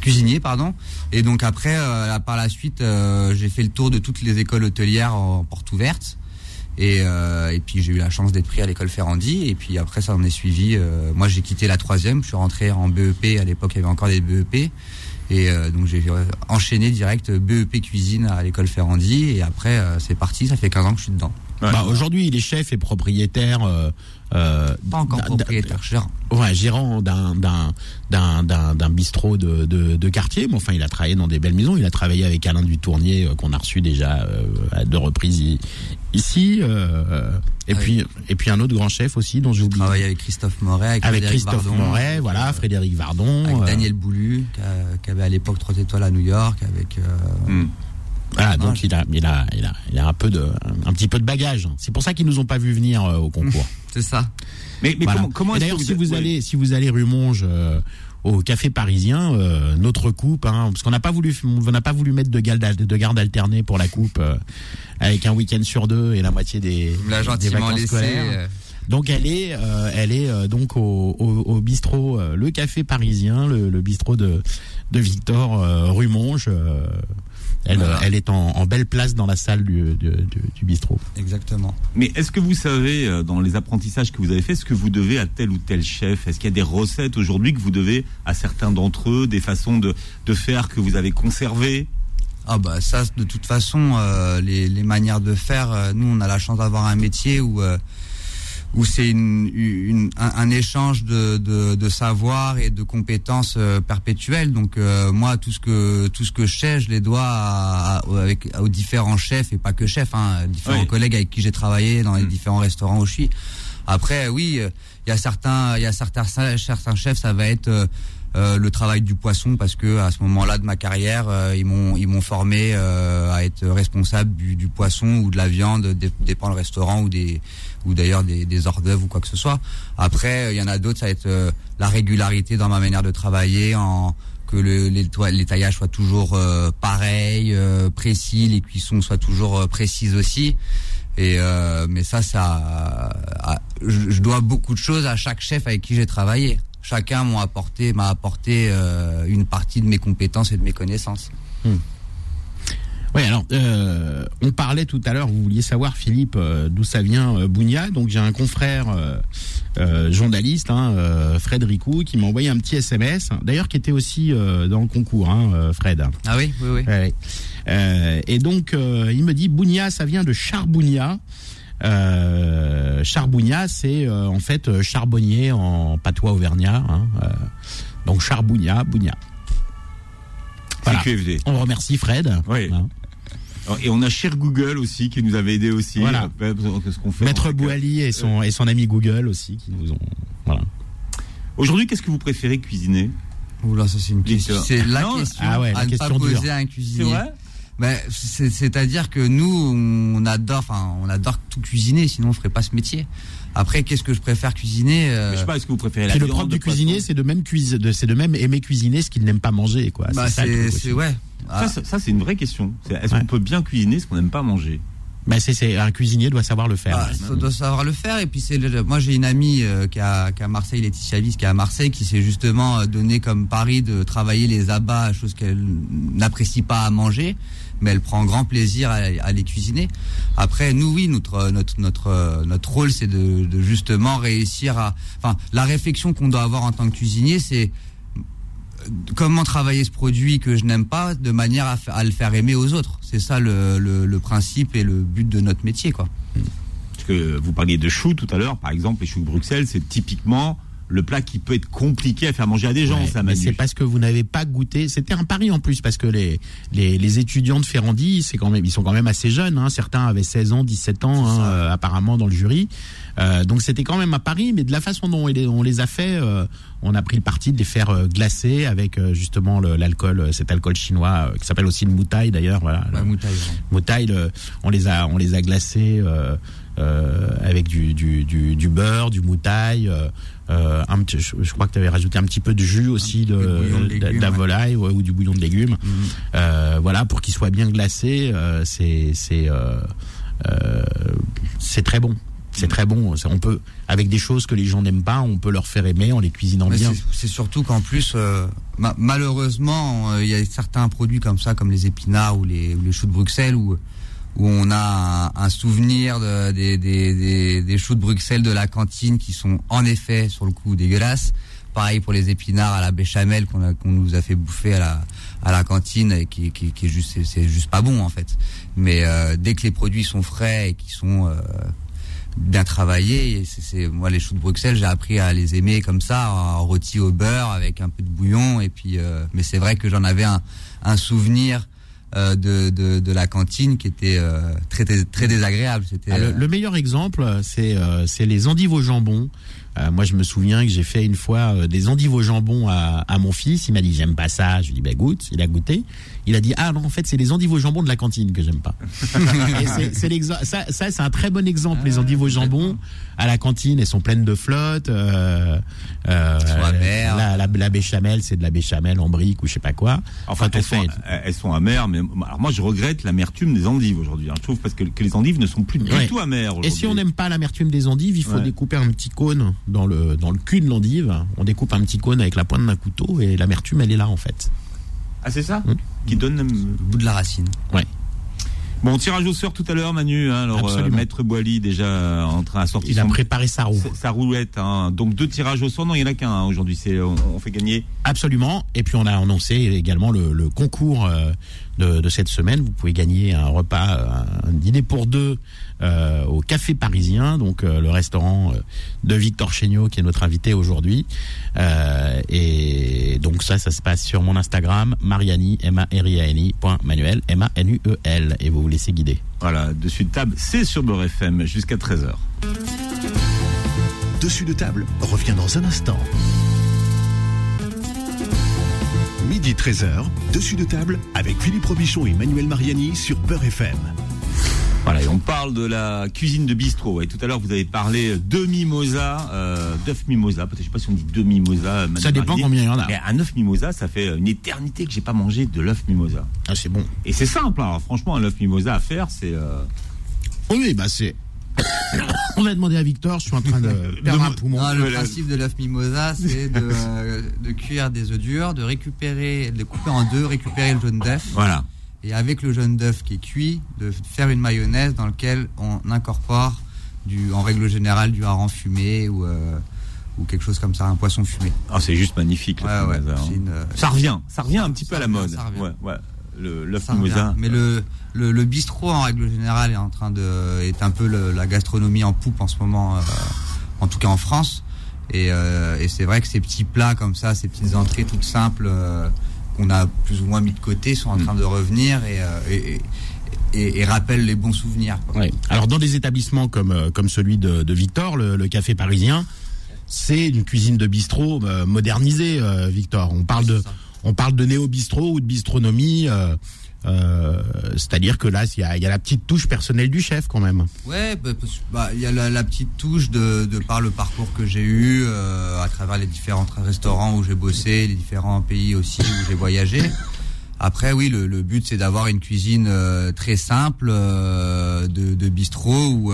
cuisinier, pardon. Et donc après, euh, là, par la suite, euh, j'ai fait le tour de toutes les écoles hôtelières en porte ouverte. Et, euh, et puis j'ai eu la chance d'être pris à l'école Ferrandi. Et puis après, ça en est suivi. euh, moi, j'ai quitté la troisième. Je suis rentré en BEP. À l'époque, il y avait encore des BEP. Et euh, donc j'ai enchaîné direct BEP cuisine à l'école Ferrandi. Et après, c'est parti. Ça fait 15 ans que je suis dedans.
Ouais.
Bah, aujourd'hui, il est chef et propriétaire. Euh, euh,
Pas encore
d'un-
propriétaire, gérant.
Ouais, gérant d'un d'un d'un d'un d'un bistrot de, de de quartier. Mais enfin, il a travaillé dans des belles maisons. Il a travaillé avec Alain Dutournier euh, qu'on a reçu déjà euh, à deux reprises ici. euh, et
Ah oui.
puis et puis un autre grand chef aussi dont j'ai oublié.
travaillé avec Christophe Moret, avec,
Christophe
Vardon,
Moret,
avec,
voilà,
euh,
Frédéric Vardon.
avec Daniel Boulu, qui, a- qui avait à l'époque trois étoiles à New York, avec euh,
Hmm.
Voilà, donc il a, il a, il a, il a un peu de, un petit peu de bagage. C'est pour ça qu'ils nous ont pas vu venir euh, au concours.
C'est ça.
Mais, mais
Voilà.
comment, comment
Et
est-ce que
d'ailleurs, si vous
ouais.
allez, si vous allez rue Monge euh, au café parisien, euh, notre coupe, hein, parce qu'on n'a pas voulu, on n'a pas voulu mettre de garde, de garde alternée pour la coupe, euh, avec un week-end sur deux et la moitié des,
l'a
des vacances
laissé.
scolaires.
euh,
Donc elle est, euh, elle est euh, donc au, au, au bistrot, euh, le café parisien, le, le bistrot de, de Victor rue Monge. Elle,
Voilà.
euh, elle est en, en belle place dans la salle du, du, du, du bistrot.
Exactement.
Mais est-ce que vous savez, euh, dans les apprentissages que vous avez fait, ce que vous devez à tel ou tel chef? Est-ce qu'il y a des recettes aujourd'hui que vous devez à certains d'entre eux, des façons de, de faire que vous avez conservées?
Ah bah ça, de toute façon, euh, les, les manières de faire, euh, nous on a la chance d'avoir un métier où euh, où c'est une, une- un, un échange de, de, de savoir et de compétences euh, perpétuelles. Donc euh, moi, tout ce que tout ce que je sais, je les dois à, à- avec, aux différents chefs et pas que chefs, hein, différents
Oui.
collègues avec qui j'ai travaillé dans les
Mm.
différents restaurants où je suis. Après, oui, euh, il y a certains, il y a certains, certains chefs, ça va être euh, le travail du poisson parce que à ce moment-là de ma carrière, euh, ils m'ont ils m'ont formé euh, à être responsable du, du poisson ou de la viande, dé- dépend le restaurant ou des ou d'ailleurs des, des hors d'œuvre ou quoi que ce soit. Après, euh, il y en a d'autres, ça va être euh, la régularité dans ma manière de travailler, en que le, les, les taillages soient toujours pareils, précis, les cuissons soient toujours précises aussi. Et mais ça, ça, je dois beaucoup de choses à chaque chef avec qui j'ai travaillé. Chacun m'a apporté, m'a apporté euh, une partie de mes compétences et de mes connaissances.
Oui, alors euh, on parlait tout à l'heure, vous vouliez savoir Philippe euh, d'où ça vient euh, Bougna. Donc j'ai un confrère journaliste, hein, Fred Ricou, qui m'a envoyé un petit SMS. D'ailleurs, qui était aussi dans le concours, hein, Fred.
Ah oui, oui, oui.
Ouais. Et donc, il me dit Bougna, ça vient de Charbounia. Euh, Charbounia, c'est euh, en fait euh, charbonnier en patois auvergnat. Hein, euh, donc Charbounia, Bougna. Voilà.
CQFD.
On remercie Fred.
Oui.
Hein.
Et on a Cher Google aussi qui nous avait aidé aussi.
Voilà.
Qu'est-ce qu'on fait
Maître Bouali et son, et son ami Google aussi qui nous ont. Voilà.
Aujourd'hui, qu'est-ce que vous préférez cuisiner?
Oula, ça c'est une question. C'est la
Non,
question
ah ouais, la
à ne pas
dure.
poser à un
C'est
cuisinier.
vrai?
Ben, c'est- c'est-à-dire que nous, on adore, enfin, on adore tout cuisiner, sinon on ferait pas ce métier. Après, qu'est-ce que je préfère cuisiner euh,
Mais Je sais pas, est-ce que vous préférez la
Puis le
viande,
propre du cuisinier, c'est de même cuise, c'est de même aimer cuisiner ce qu'il n'aime pas manger, quoi.
bah,
c'est
ouais. Ah,
Ça, c'est une vraie question. C'est- Est-ce
Ouais.
qu'on peut bien cuisiner ce qu'on n'aime pas manger?
Bah, c'est, c'est un cuisinier doit savoir le faire.
Ah, ça doit savoir le faire. Et puis c'est, le- moi j'ai une amie euh, qui a, qui a Marseille, Laetitia Viss, qui est à Marseille, qui s'est justement euh, donné comme pari de travailler les abats, chose qu'elle n'apprécie pas à manger, mais elle prend grand plaisir à, les cuisiner. Après, nous oui, notre notre notre rôle, c'est de, justement réussir à, enfin, la réflexion qu'on doit avoir en tant que cuisinier, c'est comment travailler ce produit que je n'aime pas de manière à, le faire aimer aux autres. C'est ça le, le, le principe et le but de notre métier, quoi.
Parce que vous parliez de choux tout à l'heure, par exemple, les choux de Bruxelles, c'est typiquement le plat qui peut être compliqué à faire manger à des gens,
Ouais,
ça
mais c'est parce que vous n'avez pas goûté. C'était un pari en plus parce que les les, les étudiants de Ferrandi, c'est quand même ils sont quand même assez jeunes. Hein. Certains avaient 16 ans, 17 ans hein, euh, apparemment dans le jury. Euh, donc c'était quand même un pari, mais de la façon dont on les, a fait, euh, on a pris le parti de les faire euh, glacer avec euh, justement l'alcool, cet alcool chinois qui s'appelle aussi le moutaille d'ailleurs. Voilà,
Ouais,
le-
moutaille,
moutaille, le- on les a on les a glacés euh, euh, avec du, du, du, du beurre, du moutaille. euh, euh, un petit, je, je crois que tu avais rajouté un petit peu de jus aussi
de de
de,
légumes,
de la volaille ouais, ou du bouillon de légumes.
Mhm.
Euh, voilà pour qu'il soit bien glacé. euh, c'est c'est c'est très bon. C'est très bon. On peut avec des choses que les gens n'aiment pas, on peut leur faire aimer en les cuisinant
Mais
bien.
c'est- surtout qu'en plus, ma- malheureusement, il y a certains produits comme ça, comme les épinards ou les, ou les choux de Bruxelles, où, où on a un, souvenir de- des, des, des, des choux de Bruxelles de la cantine qui sont en effet, sur le coup, dégueulasses. Pareil pour les épinards à la béchamel qu'on nous a fait bouffer à la, à la cantine et qui, qui, qui est juste, c'est- juste pas bon en fait. Mais euh, dès que les produits sont frais et qui sont euh, bien travaillés, c'est- moi les choux de Bruxelles, j'ai appris à les aimer comme ça, en rôti au beurre avec un peu de bouillon et puis. euh, mais c'est vrai que j'en avais un, un souvenir euh, de, de, de la cantine qui était euh, très très désagréable. C'était
Ah, le,
euh,
le meilleur exemple, c'est euh, c'est les endives au jambon. Euh, moi, je me souviens que j'ai fait une fois euh, des endives au jambon à, à mon fils. Il m'a dit j'aime pas ça. Je lui ai dit bah goûte. Il a goûté. Il a dit ah non en fait c'est les endives au jambon de la cantine que j'aime pas. C'est-. Ça, ça c'est un très bon exemple. les endives au jambon à la cantine, elles sont pleines de flotte. Euh, euh,
Elles sont amères.
la, la, la béchamel, c'est de la béchamel en brique ou je sais pas quoi.
Enfin, elles
fait-
sont, elles sont amères, mais alors moi je regrette l'amertume des endives aujourd'hui. hein. Je trouve parce que, que les endives ne sont plus du
Ouais.
tout amères.
Et si on n'aime pas l'amertume des endives, il faut
Ouais.
découper un petit cône dans le dans le cul de l'endive. On découpe un petit cône avec la pointe d'un couteau et l'amertume elle est là en fait.
Ah c'est ça?
Mm.
Qui donne
le bout de la racine.
Bon, tirage au sort tout à l'heure, Manu. Hein, alors, euh. Maître Boily déjà euh, en train de sortir
Il a
son-
préparé sa roue.
sa- roulette. Hein. Donc deux tirages au sort. Non, il y en a qu'un hein, aujourd'hui. C'est on, on fait gagner.
Absolument. Et puis on a annoncé également le, le concours euh, de, de cette semaine. Vous pouvez gagner un repas, euh, un dîner pour deux euh, au Café Parisien, donc euh, le restaurant de Victor Chéniaud qui est notre invité aujourd'hui. Euh, et donc ça, ça se passe sur mon Instagram, Mariani, m a r i a n i point Manuel, M A N U E L, et vous vous laissez guider.
Voilà, dessus de table, c'est sur Beurre FM jusqu'à 13h.
Dessus de table revient dans un instant. Midi 13h, dessus de table avec Philippe Robichon et Manuel Mariani sur Beurre FM.
Voilà, et on parle de la cuisine de bistrot. Et tout à l'heure, vous avez parlé de mimosa, euh, d'œuf mimosa. Peut-être, je sais pas si on dit deux mimosa. Madame
Ça dépend
Mariani.
combien il y en a.
Mais un œuf mimosa, ça fait une éternité que j'ai pas mangé de l'œuf mimosa.
Ah, c'est bon.
Et c'est simple. hein. Alors, franchement, un œuf mimosa à faire, c'est. euh,
Oui, bah c'est. On va demander à Victor, je suis en train de perdre un poumon.
Non, le
Voilà.
principe de l'œuf mimosa, c'est de, euh, de cuire des œufs durs, de récupérer, de les couper en deux, récupérer le jaune d'œuf,
Voilà.
et avec le jaune d'œuf qui est cuit, de faire une mayonnaise dans laquelle on incorpore, du, en règle générale, du hareng fumé ou, euh, ou quelque chose comme ça, un poisson fumé.
Ah, c'est juste magnifique.
Ouais, ouais,
hein.
une, euh,
Ça revient. Ça revient un petit peu à la mode.
ça revient.
Ouais, Le- mimosa.
Mais le, le, le bistrot, en règle générale, est en train de, est un peu le- la gastronomie en poupe en ce moment, euh, en tout cas en France. Et, euh, et c'est vrai que ces petits plats comme ça, ces petites entrées toutes simples euh, qu'on a plus ou moins mis de côté, sont en
Mm.
train de revenir et, et, et, et rappellent les bons souvenirs. quoi.
Ouais. Alors dans des établissements comme comme celui de, de Victor, le, café parisien, c'est une cuisine de bistrot modernisée, Victor. On parle de
ça.
On parle de néo bistrot ou de bistronomie. euh, euh, C'est-à-dire que là, il y a, la petite touche personnelle du chef quand même.
Ouais, bah, bah, il y a la, petite touche de, de par le parcours que j'ai eu euh, à travers les différents restaurants où j'ai bossé, les différents pays aussi où j'ai voyagé. Après, oui, le, le but c'est d'avoir une cuisine euh, très simple euh, de, de bistrot où,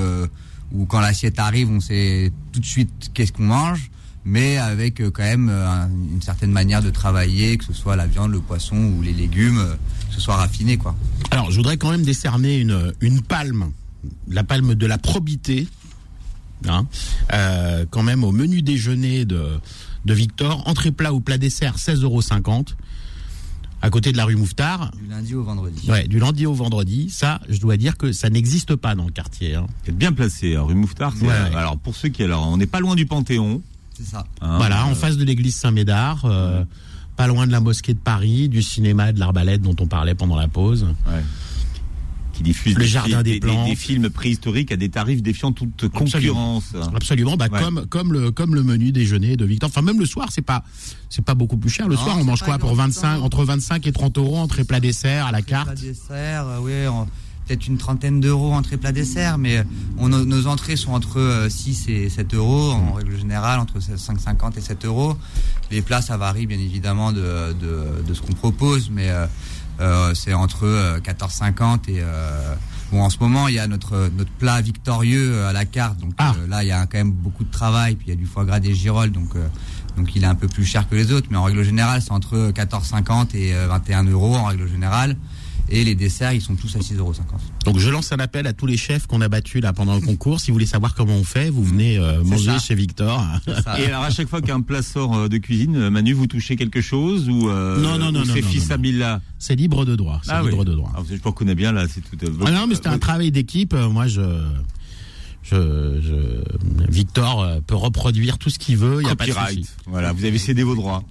où quand l'assiette arrive, on sait tout de suite qu'est-ce qu'on mange, mais avec euh, quand même euh, un- une certaine manière de travailler, que ce soit la viande, le poisson ou les légumes, euh, que ce soit raffiné, quoi.
Alors, je voudrais quand même décerner une, une palme, la palme de la probité, hein, euh, quand même au menu déjeuner de, de Victor, entrée plat ou plat dessert, 16,50 euros, à côté de la rue Mouffetard.
Du lundi au vendredi.
Ouais, du lundi au vendredi, ça, je dois dire que ça n'existe pas dans le quartier. hein.
Vous êtes bien placé, hein, rue Mouffetard. c'est,
Ouais, ouais.
Alors pour ceux qui, alors on n'est pas loin du Panthéon.
C'est ça.
hein,
voilà,
euh,
en face de l'église Saint-Médard, euh, pas loin de la mosquée de Paris, du cinéma de l'Arbalète dont on parlait pendant la pause.
ouais. qui diffuse
Le
des,
jardin
fi-
des plantes.
des films préhistoriques à des tarifs défiant toute
Absolument.
concurrence.
Absolument, bah
Ouais.
comme comme le comme le menu déjeuner de Victor. Enfin même le soir, c'est pas c'est pas beaucoup plus cher. Le
Non,
soir, on mange quoi pour
exorbitant.
25 entre 25 et 30 euros entrée plat dessert à la
Entrée plat
carte.
dessert, euh, oui, peut-être une trentaine d'euros entrée plat dessert, mais on, nos, entrées sont entre euh, 6 et 7 euros, en règle générale, entre 5,50 et 7 euros. Les plats, ça varie bien évidemment de, de, de ce qu'on propose, mais euh, euh, c'est entre euh, 14,50 et... euh, Bon, en ce moment, il y a notre notre plat victorieux euh, à la carte, donc
Ah.
euh, là, il y a quand même beaucoup de travail, puis il y a du foie gras des girolles, donc euh, donc il est un peu plus cher que les autres, mais en règle générale, c'est entre 14,50 et euh, 21 euros en règle générale. Et les desserts, ils sont tous à 6,50 euros.
Donc je lance un appel à tous les chefs qu'on a battus là pendant le concours. Si vous voulez savoir comment on fait, vous venez euh, manger
ça.
chez Victor.
Et alors à chaque fois qu'un plat sort euh, de cuisine, euh, Manu, vous touchez quelque chose ou euh,
Non, non, non,
c'est
non,
fils
non.
Abilla
C'est libre de droit. C'est libre de droit.
Ah, je vous reconnais bien là, c'est tout. euh,
Ah non, mais c'était un travail d'équipe. Moi, je, je, je, Victor peut reproduire tout ce qu'il veut. Il y a pas de
Copyright.
souci.
Voilà, vous avez cédé vos droits.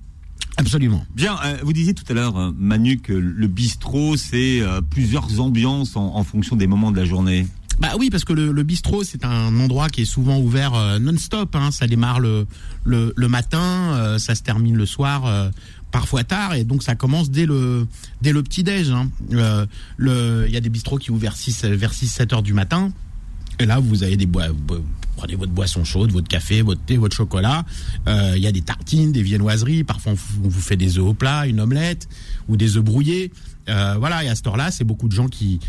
Absolument.
Bien, euh, vous disiez tout à l'heure, euh, Manu, que le bistrot, c'est euh, plusieurs ambiances en, en fonction des moments de la journée.
Bah oui, parce que le, le bistrot, c'est un endroit qui est souvent ouvert euh, non-stop. Hein. Ça démarre le, le, le matin, euh, ça se termine le soir, euh, parfois tard, et donc ça commence dès le, dès le petit-déj. hein. Il y a des bistrots qui ouvrent vers 6, vers 6 7 heures du matin. Et là, vous avez des bois, bo- prenez votre boisson chaude, votre café, votre thé, votre chocolat. Euh, Il y a des tartines, des viennoiseries. Parfois, on, vous- fait des œufs au plat, une omelette ou des œufs brouillés. Euh, voilà. Et à cette heure-là, c'est beaucoup de gens qui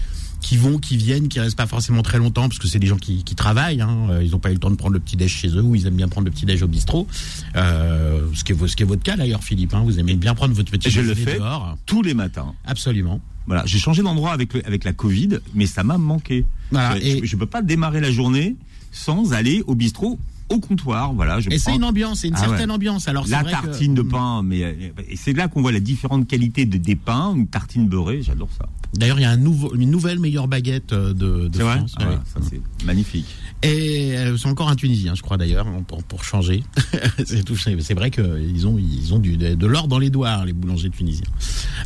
qui vont, qui viennent, qui restent pas forcément très longtemps parce que c'est des gens qui, qui travaillent. Hein. Euh, Ils n'ont pas eu le temps de prendre le petit déj chez eux ou ils aiment bien prendre le petit déj au bistrot. Euh, ce qui est vo- ce qui est votre cas d'ailleurs, Philippe. Hein. Vous aimez bien prendre votre petit
Je le fais.
dehors.
Tous les matins.
Absolument.
Voilà, j'ai changé d'endroit avec le, avec la Covid, mais ça m'a manqué.
Voilà,
je,
et-
je peux pas démarrer la journée sans aller au bistrot, au comptoir. Voilà, je
Et c'est une ambiance, c'est une
Ah
certaine
ouais.
ambiance. Alors
la
vrai que-
tartine de pain, mais euh, et c'est là qu'on voit la différente qualité de, des pains. Une tartine beurrée, j'adore ça.
D'ailleurs, il y a un nouveau, une nouvelle meilleure baguette euh, de, de
vrai
France.
Ah
ouais.
ça, c'est magnifique.
Et euh, c'est encore un Tunisien, je crois d'ailleurs, pour, pour changer. c'est vrai qu'ils ont ils ont du, de l'or dans les doigts, les boulangers tunisiens.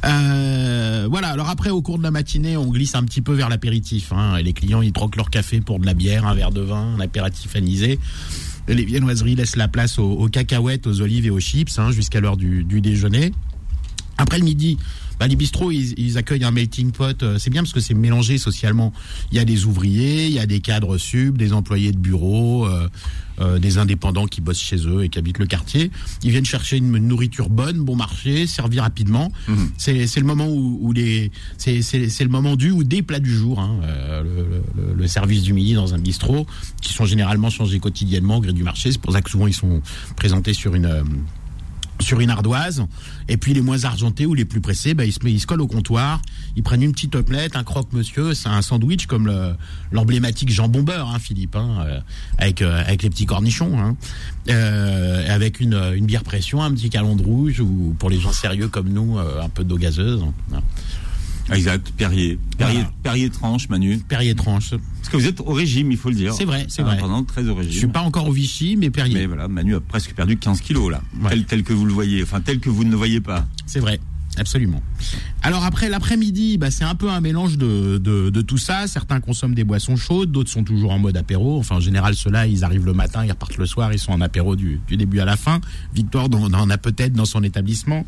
Euh, voilà. Alors après, au cours de la matinée, on glisse un petit peu vers l'apéritif. Hein, et les clients, ils troquent leur café pour de la bière, un verre de vin, un apéritif anisé. Et les viennoiseries laissent la place aux, aux cacahuètes, aux olives et aux chips hein, jusqu'à l'heure du, du déjeuner. Après le midi, bah, les bistrots, ils, ils accueillent un melting pot. euh, C'est bien parce que c'est mélangé socialement. Il y a des ouvriers, il y a des cadres sub, des employés de bureau, euh, euh, des indépendants qui bossent chez eux et qui habitent le quartier. Ils viennent chercher une nourriture bonne, bon marché, servie rapidement.
Mhm.
C'est le moment où, où les c'est le moment du ou des plats du jour. Hein, euh, le, le- le service du midi dans un bistrot qui sont généralement changés quotidiennement au gré du marché. C'est pour ça que souvent ils sont présentés sur une euh, sur une ardoise. Et puis les moins argentés ou les plus pressés, bah, ils, se, ils collent au comptoir, ils prennent une petite omelette, un croque-monsieur, c'est un sandwich comme le- l'emblématique jambon beurre, hein, Philippe, hein, euh, avec, euh, avec les petits cornichons, hein, euh, avec une, une bière pression, un petit calon rouge, ou pour les gens sérieux comme nous, un peu d'eau gazeuse.
Exact, Perrier. Perrier,
Voilà.
Perrier tranche, Manu.
Perrier tranche.
Parce que vous êtes au régime, il faut le dire.
C'est vrai, c'est vrai.
pendant très au régime.
Je suis pas encore au Vichy, mais Perrier.
Mais voilà, Manu a presque perdu 15 kilos là,
Ouais.
tel, tel que vous le voyez, enfin tel que vous ne le voyez pas.
C'est vrai, absolument. Alors après l'après-midi, bah, c'est un peu un mélange de, de, de tout ça. Certains consomment des boissons chaudes, d'autres sont toujours en mode apéro. Enfin, en général, ceux-là, ils arrivent le matin, ils repartent le soir, ils sont en apéro du, du début à la fin. Victor en en a peut-être dans son établissement.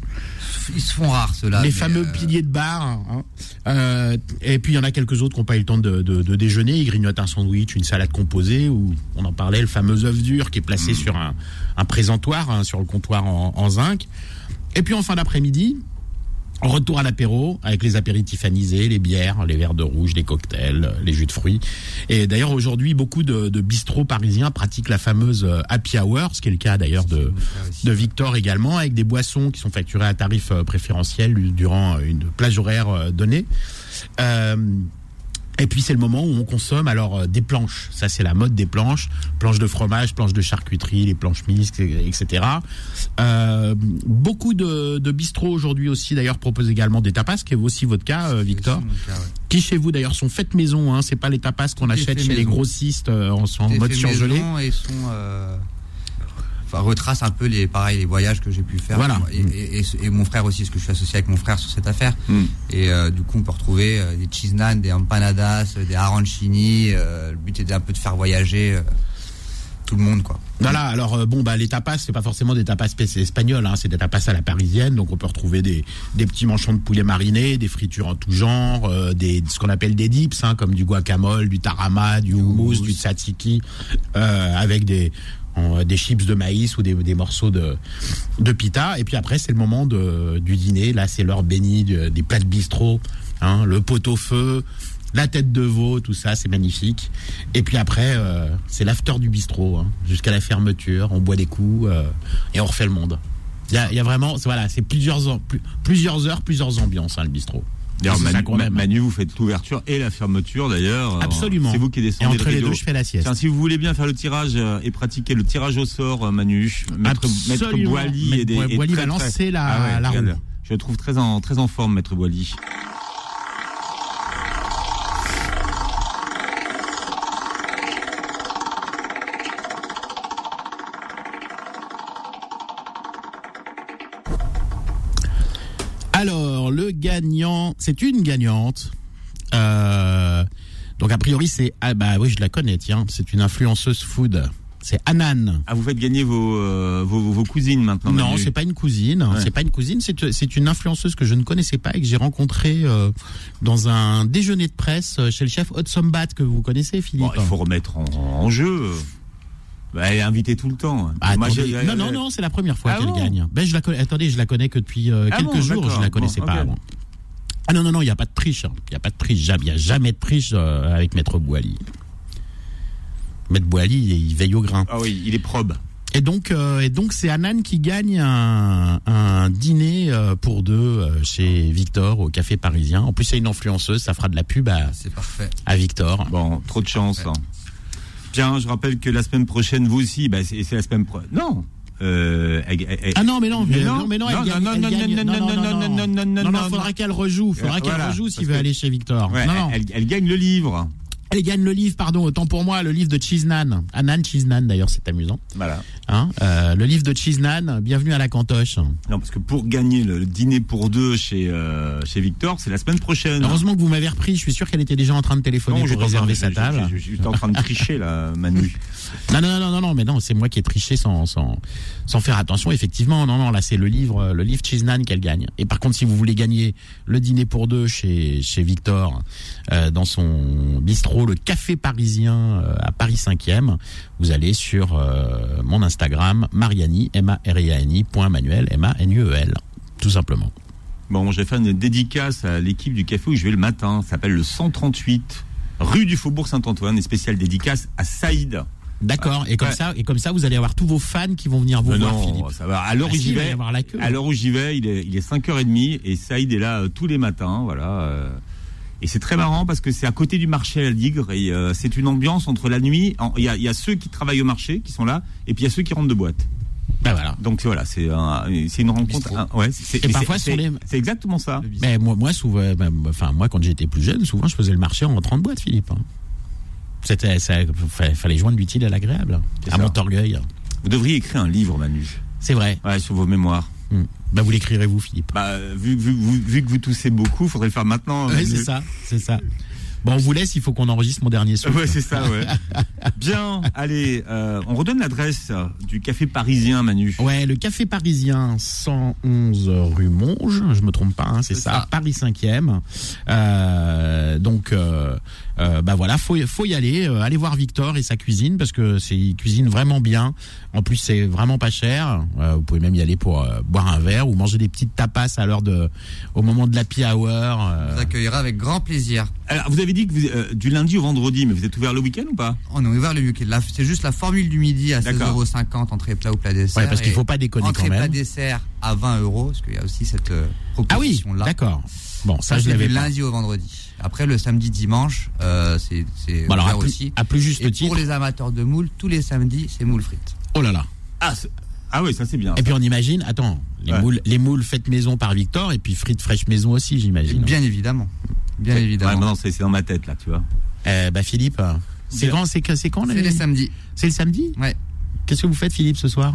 Ils se font rares ceux-là.
Les fameux
euh,
piliers de bar. hein. Euh, et puis il y en a quelques autres qui n'ont pas eu le temps de, de, de déjeuner. Ils grignotent un sandwich, une salade composée, ou on en parlait, le fameux œuf dur qui est placé sur un, un présentoir, hein, sur le comptoir en, en zinc. Et puis en fin d'après-midi, retour à l'apéro avec les apéritifs anisés, les bières, les verres de rouge, les cocktails, les jus de fruits. Et d'ailleurs aujourd'hui, beaucoup de, de bistrots parisiens pratiquent la fameuse euh, happy hour, ce qui est le cas d'ailleurs de, de Victor également, avec des boissons qui sont facturées à tarif euh, préférentiel durant une plage horaire euh, donnée. Euh, et puis c'est le moment où on consomme alors euh, des planches. Ça c'est la mode des planches, planches de fromage, planches de charcuterie, les planches mixtes, etc. Euh, beaucoup de, de bistrots aujourd'hui aussi d'ailleurs proposent également des tapas, qui est aussi votre cas, euh, Victor.
cas, ouais.
Qui chez vous d'ailleurs sont faites maison. Hein, c'est pas les tapas qu'on achète chez les grossistes euh, en, en mode surgelé.
Et sont, euh, enfin, retrace un peu les, pareil, les voyages que j'ai pu faire.
Voilà.
Et, et- et- et mon frère aussi, parce que je suis associé avec mon frère sur cette affaire.
Mm.
Et euh, du coup, on peut retrouver euh, des cheese naan, des empanadas, euh, des arancini. euh, le but est un peu de faire voyager tout le monde, quoi.
Voilà, alors euh, bon bah les tapas c'est pas forcément des tapas espagnols, hein, c'est des tapas à la parisienne, donc on peut retrouver des, des petits manchons de poulet marinés, des fritures en tout genre, euh, des ce qu'on appelle des dips, hein, comme du guacamole, du tarama, du hummus, du tzatziki, euh, avec des en- des chips de maïs ou des, des morceaux de de pita. Et puis après c'est le moment de, du dîner, là c'est l'heure bénie de- des plats de bistrot, hein, le pot au feu. La tête de veau, tout ça, c'est magnifique. Et puis après, euh, c'est l'after du bistrot, hein, jusqu'à la fermeture. On boit des coups euh, et on refait le monde. Il y a, il y a vraiment, voilà, c'est plusieurs, plusieurs heures, plusieurs ambiances, hein, le bistrot.
D'ailleurs,
ça
Manu, vous faites l'ouverture et la fermeture d'ailleurs.
Absolument.
C'est vous qui
Et
descendez
entre
le
les deux, je fais la sieste.
Tiens, si vous voulez bien faire le tirage euh, et pratiquer le tirage au sort, euh, Manu, maître. Boily
Maître
est, des,
Bo-
est
Boily
très,
va lancer la-
Ah ouais,
la
regarde,
roue.
Je le trouve très en, très en forme, maître Boily.
Gagnant, c'est une gagnante. Euh, donc a priori c'est ah bah oui je la connais tiens c'est une influenceuse food c'est Anan.
Ah, vous faites gagner vos, euh, vos, vos, cousines maintenant
Non, c'est pas une cousine. Ouais. C'est pas une cousine. C'est une influenceuse que je ne connaissais pas et que j'ai rencontrée euh, dans un déjeuner de presse chez le chef Sombat que vous connaissez, Philippe.
Bon, il faut remettre en, en jeu. Bah, elle est invitée tout le temps.
Ah, Moi, attendez, non, non, non, c'est la première fois ah qu'elle bon gagne. Ben, je la attendez, je la connais que depuis euh, quelques
ah bon,
jours. Je la connaissais
bon,
pas
okay.
avant. Ah non, non, non, il n'y a pas de triche. Il n'y a pas de triche. Il n'y a jamais de triche euh, avec Maître Boily. Maître Boily, il veille au grain.
Ah oui, il est probe.
Et donc, euh, et donc c'est Anan qui gagne un, un dîner euh, pour deux euh, chez Victor au Café Parisien. En plus, c'est une influenceuse, ça fera de la pub à,
C'est parfait.
à Victor.
Bon, trop de chance. Hein. Bien, je rappelle que la semaine prochaine, vous aussi, bah, c'est c'est la semaine prochaine. Non. Euh, elle- elle-
Ah non, mais non,
Mais non.
non, mais non,
Non,
gagne,
non, non, non, non, non, non, non, non,
non,
non,
faudra qu'elle rejoue, faudra
Euh,
qu'elle
voilà,
rejoue s'il veut
que-
aller chez Victor.
Ouais,
non, non.
elle, elle gagne le livre.
Elle gagne le livre, pardon, autant pour moi, le livre de Chiznan. Anan Chiznan, d'ailleurs, c'est amusant.
Voilà.
Hein euh, le livre de Chiznan, bienvenue à la cantoche.
Non, parce que pour gagner le, dîner pour deux chez euh, chez Victor, c'est la semaine prochaine.
Heureusement que vous m'avez repris, je suis sûr qu'elle était déjà en train de téléphoner
Non,
pour réserver sa table.
J'étais en train de tricher là, Manu.
Non, non, non, non, non, mais non, c'est moi qui ai triché sans, sans, sans faire attention. Effectivement, non, non, là, c'est le livre, le livre Chiznan qu'elle gagne. Et par contre, si vous voulez gagner le dîner pour deux chez, chez Victor, euh, dans son bistrot, le Café Parisien euh, à Paris 5e, vous allez sur euh, mon Instagram, Mariani, M-A-R-I-A-N-I, point Manuel, M-A-N-U-E-L. Tout simplement.
Bon, j'ai fait une dédicace à l'équipe du café où je vais le matin. Ça s'appelle le 138 rue du Faubourg Saint-Antoine et spéciale dédicace à Saïd.
D'accord. Et comme
Ouais.
ça, et comme ça, vous allez avoir tous vos fans qui vont venir vous voir,
non,
Philippe.
ça va. À l'heure où j'y vais, à l'heure où j'y vais, il est, il est 5h30 et Saïd est là euh, tous les matins, voilà. euh. Et c'est très marrant parce que c'est à côté du marché à la Ligre et euh, c'est une ambiance entre la nuit. Il y a, il y a ceux qui travaillent au marché qui sont là et puis il y a ceux qui rentrent de boîte.
Ben voilà.
Donc voilà, c'est un- c'est une rencontre.
Bistrot.
un- ouais, c'est-
parfois,
c'est-
les-
exactement ça.
Mais moi, moi, souvent, ben, enfin, moi, quand j'étais plus jeune, souvent, je faisais le marché en rentrant de boîte, Philippe. hein. C'était, fallait, joindre l'utile à l'agréable. À
ça.
Montorgueil.
Vous devriez écrire un livre, Manu.
C'est vrai.
Ouais, sur vos mémoires.
Hmm. Ben, vous l'écrirez vous, Philippe?
Bah, vu, vu, vu, vu que vous toussez beaucoup, faudrait le faire maintenant. Manu.
c'est ça, c'est ça. Bon, on vous laisse, il faut qu'on enregistre mon dernier souffle.
Ouais, c'est ça, ouais. Bien, allez, euh, on redonne l'adresse du café parisien, Manu.
Ouais, le Café Parisien, 111 rue Monge, je me trompe pas, hein, c'est
C'est
ça,
ça.
Paris 5e. Euh, donc, euh, euh, bah voilà, faut, faut y aller, euh, aller voir Victor et sa cuisine parce que c'est il cuisine vraiment bien. En plus, c'est vraiment pas cher. Euh, vous pouvez même y aller pour euh, boire un verre ou manger des petites tapas à l'heure de, au moment de l'happy hour. euh.
On vous accueillera avec grand plaisir.
Alors, vous avez dit que vous, euh, du lundi au vendredi, mais vous êtes ouvert le week-end ou pas?
On est ouvert le week-end. Là, C'est juste la formule du midi à
D'accord.
16,50€ entrée plat ou plat dessert.
Ouais, parce qu'il faut pas déconner
entrée
quand
plat
même.
dessert à 20 euros, parce qu'il y a aussi cette euh,
Ah oui,
proposition là.
d'accord. Bon, ça,
Ça,
je
c'est
l'avais
du
pas.
lundi au vendredi. Après, le samedi, dimanche, euh, c'est
Bon, alors, à plus,
aussi.
à plus juste
Et
titre.
pour les amateurs de moules, tous les samedis, c'est moules frites.
Oh là là.
ah, ah oui, ça c'est bien.
Et puis on imagine, attends, les
Ouais.
moules, les moules faites maison par Victor et puis frites fraîches maison aussi, j'imagine.
Bien évidemment. Bien
Ouais,
évidemment.
maintenant, c'est c'est dans ma tête, là, tu vois.
Euh, bah Philippe, c'est quand, c'est c'est quand
c'est
les-
les samedis.
C'est le samedi.
Ouais.
Qu'est-ce que vous faites, Philippe, ce soir?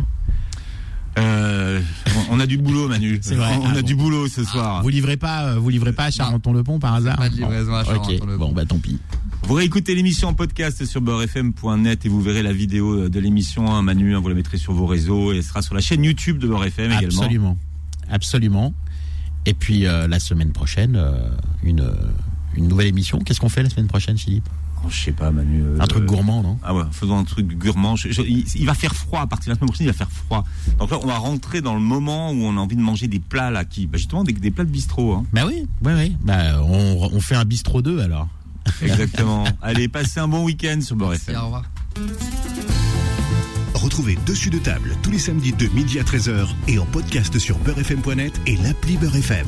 Euh, on- a du boulot, Manu.
C'est vrai.
On
Ah
a
bon.
du boulot ce soir.
Vous livrez pas, euh, vous livrez pas à Charenton-le-Pont par hasard
pas de livraison à
Bon,
Charenton-le-Pont.
Bon, bah tant pis.
Vous réécoutez l'émission en podcast sur beurrefm.net et vous verrez la vidéo de l'émission, hein, Manu. hein, vous la mettrez sur vos réseaux et elle sera sur la chaîne YouTube de Beurrefm également.
Absolument, absolument. Et puis euh, la semaine prochaine, euh, une euh, une nouvelle émission. Qu'est-ce qu'on fait la semaine prochaine, Philippe?
Je sais pas, Manu. euh,
Un truc gourmand, non
Ah ouais, faisons un truc gourmand. Je- je- il, il va faire froid à partir de la semaine prochaine. Il va faire froid. Donc là, on va rentrer dans le moment où on a envie de manger des plats là, qui, bah, justement, des, des plats de bistrot. Hein.
Bah oui, oui, oui. Bah on, on fait un bistrot 2 alors.
Exactement. Allez, passez un bon week-end sur Beurre
Merci,
FM.
au revoir.
Retrouvez Dessus de table tous les samedis de midi à 13h et en podcast sur beurrefm.net et l'appli Beurre FM.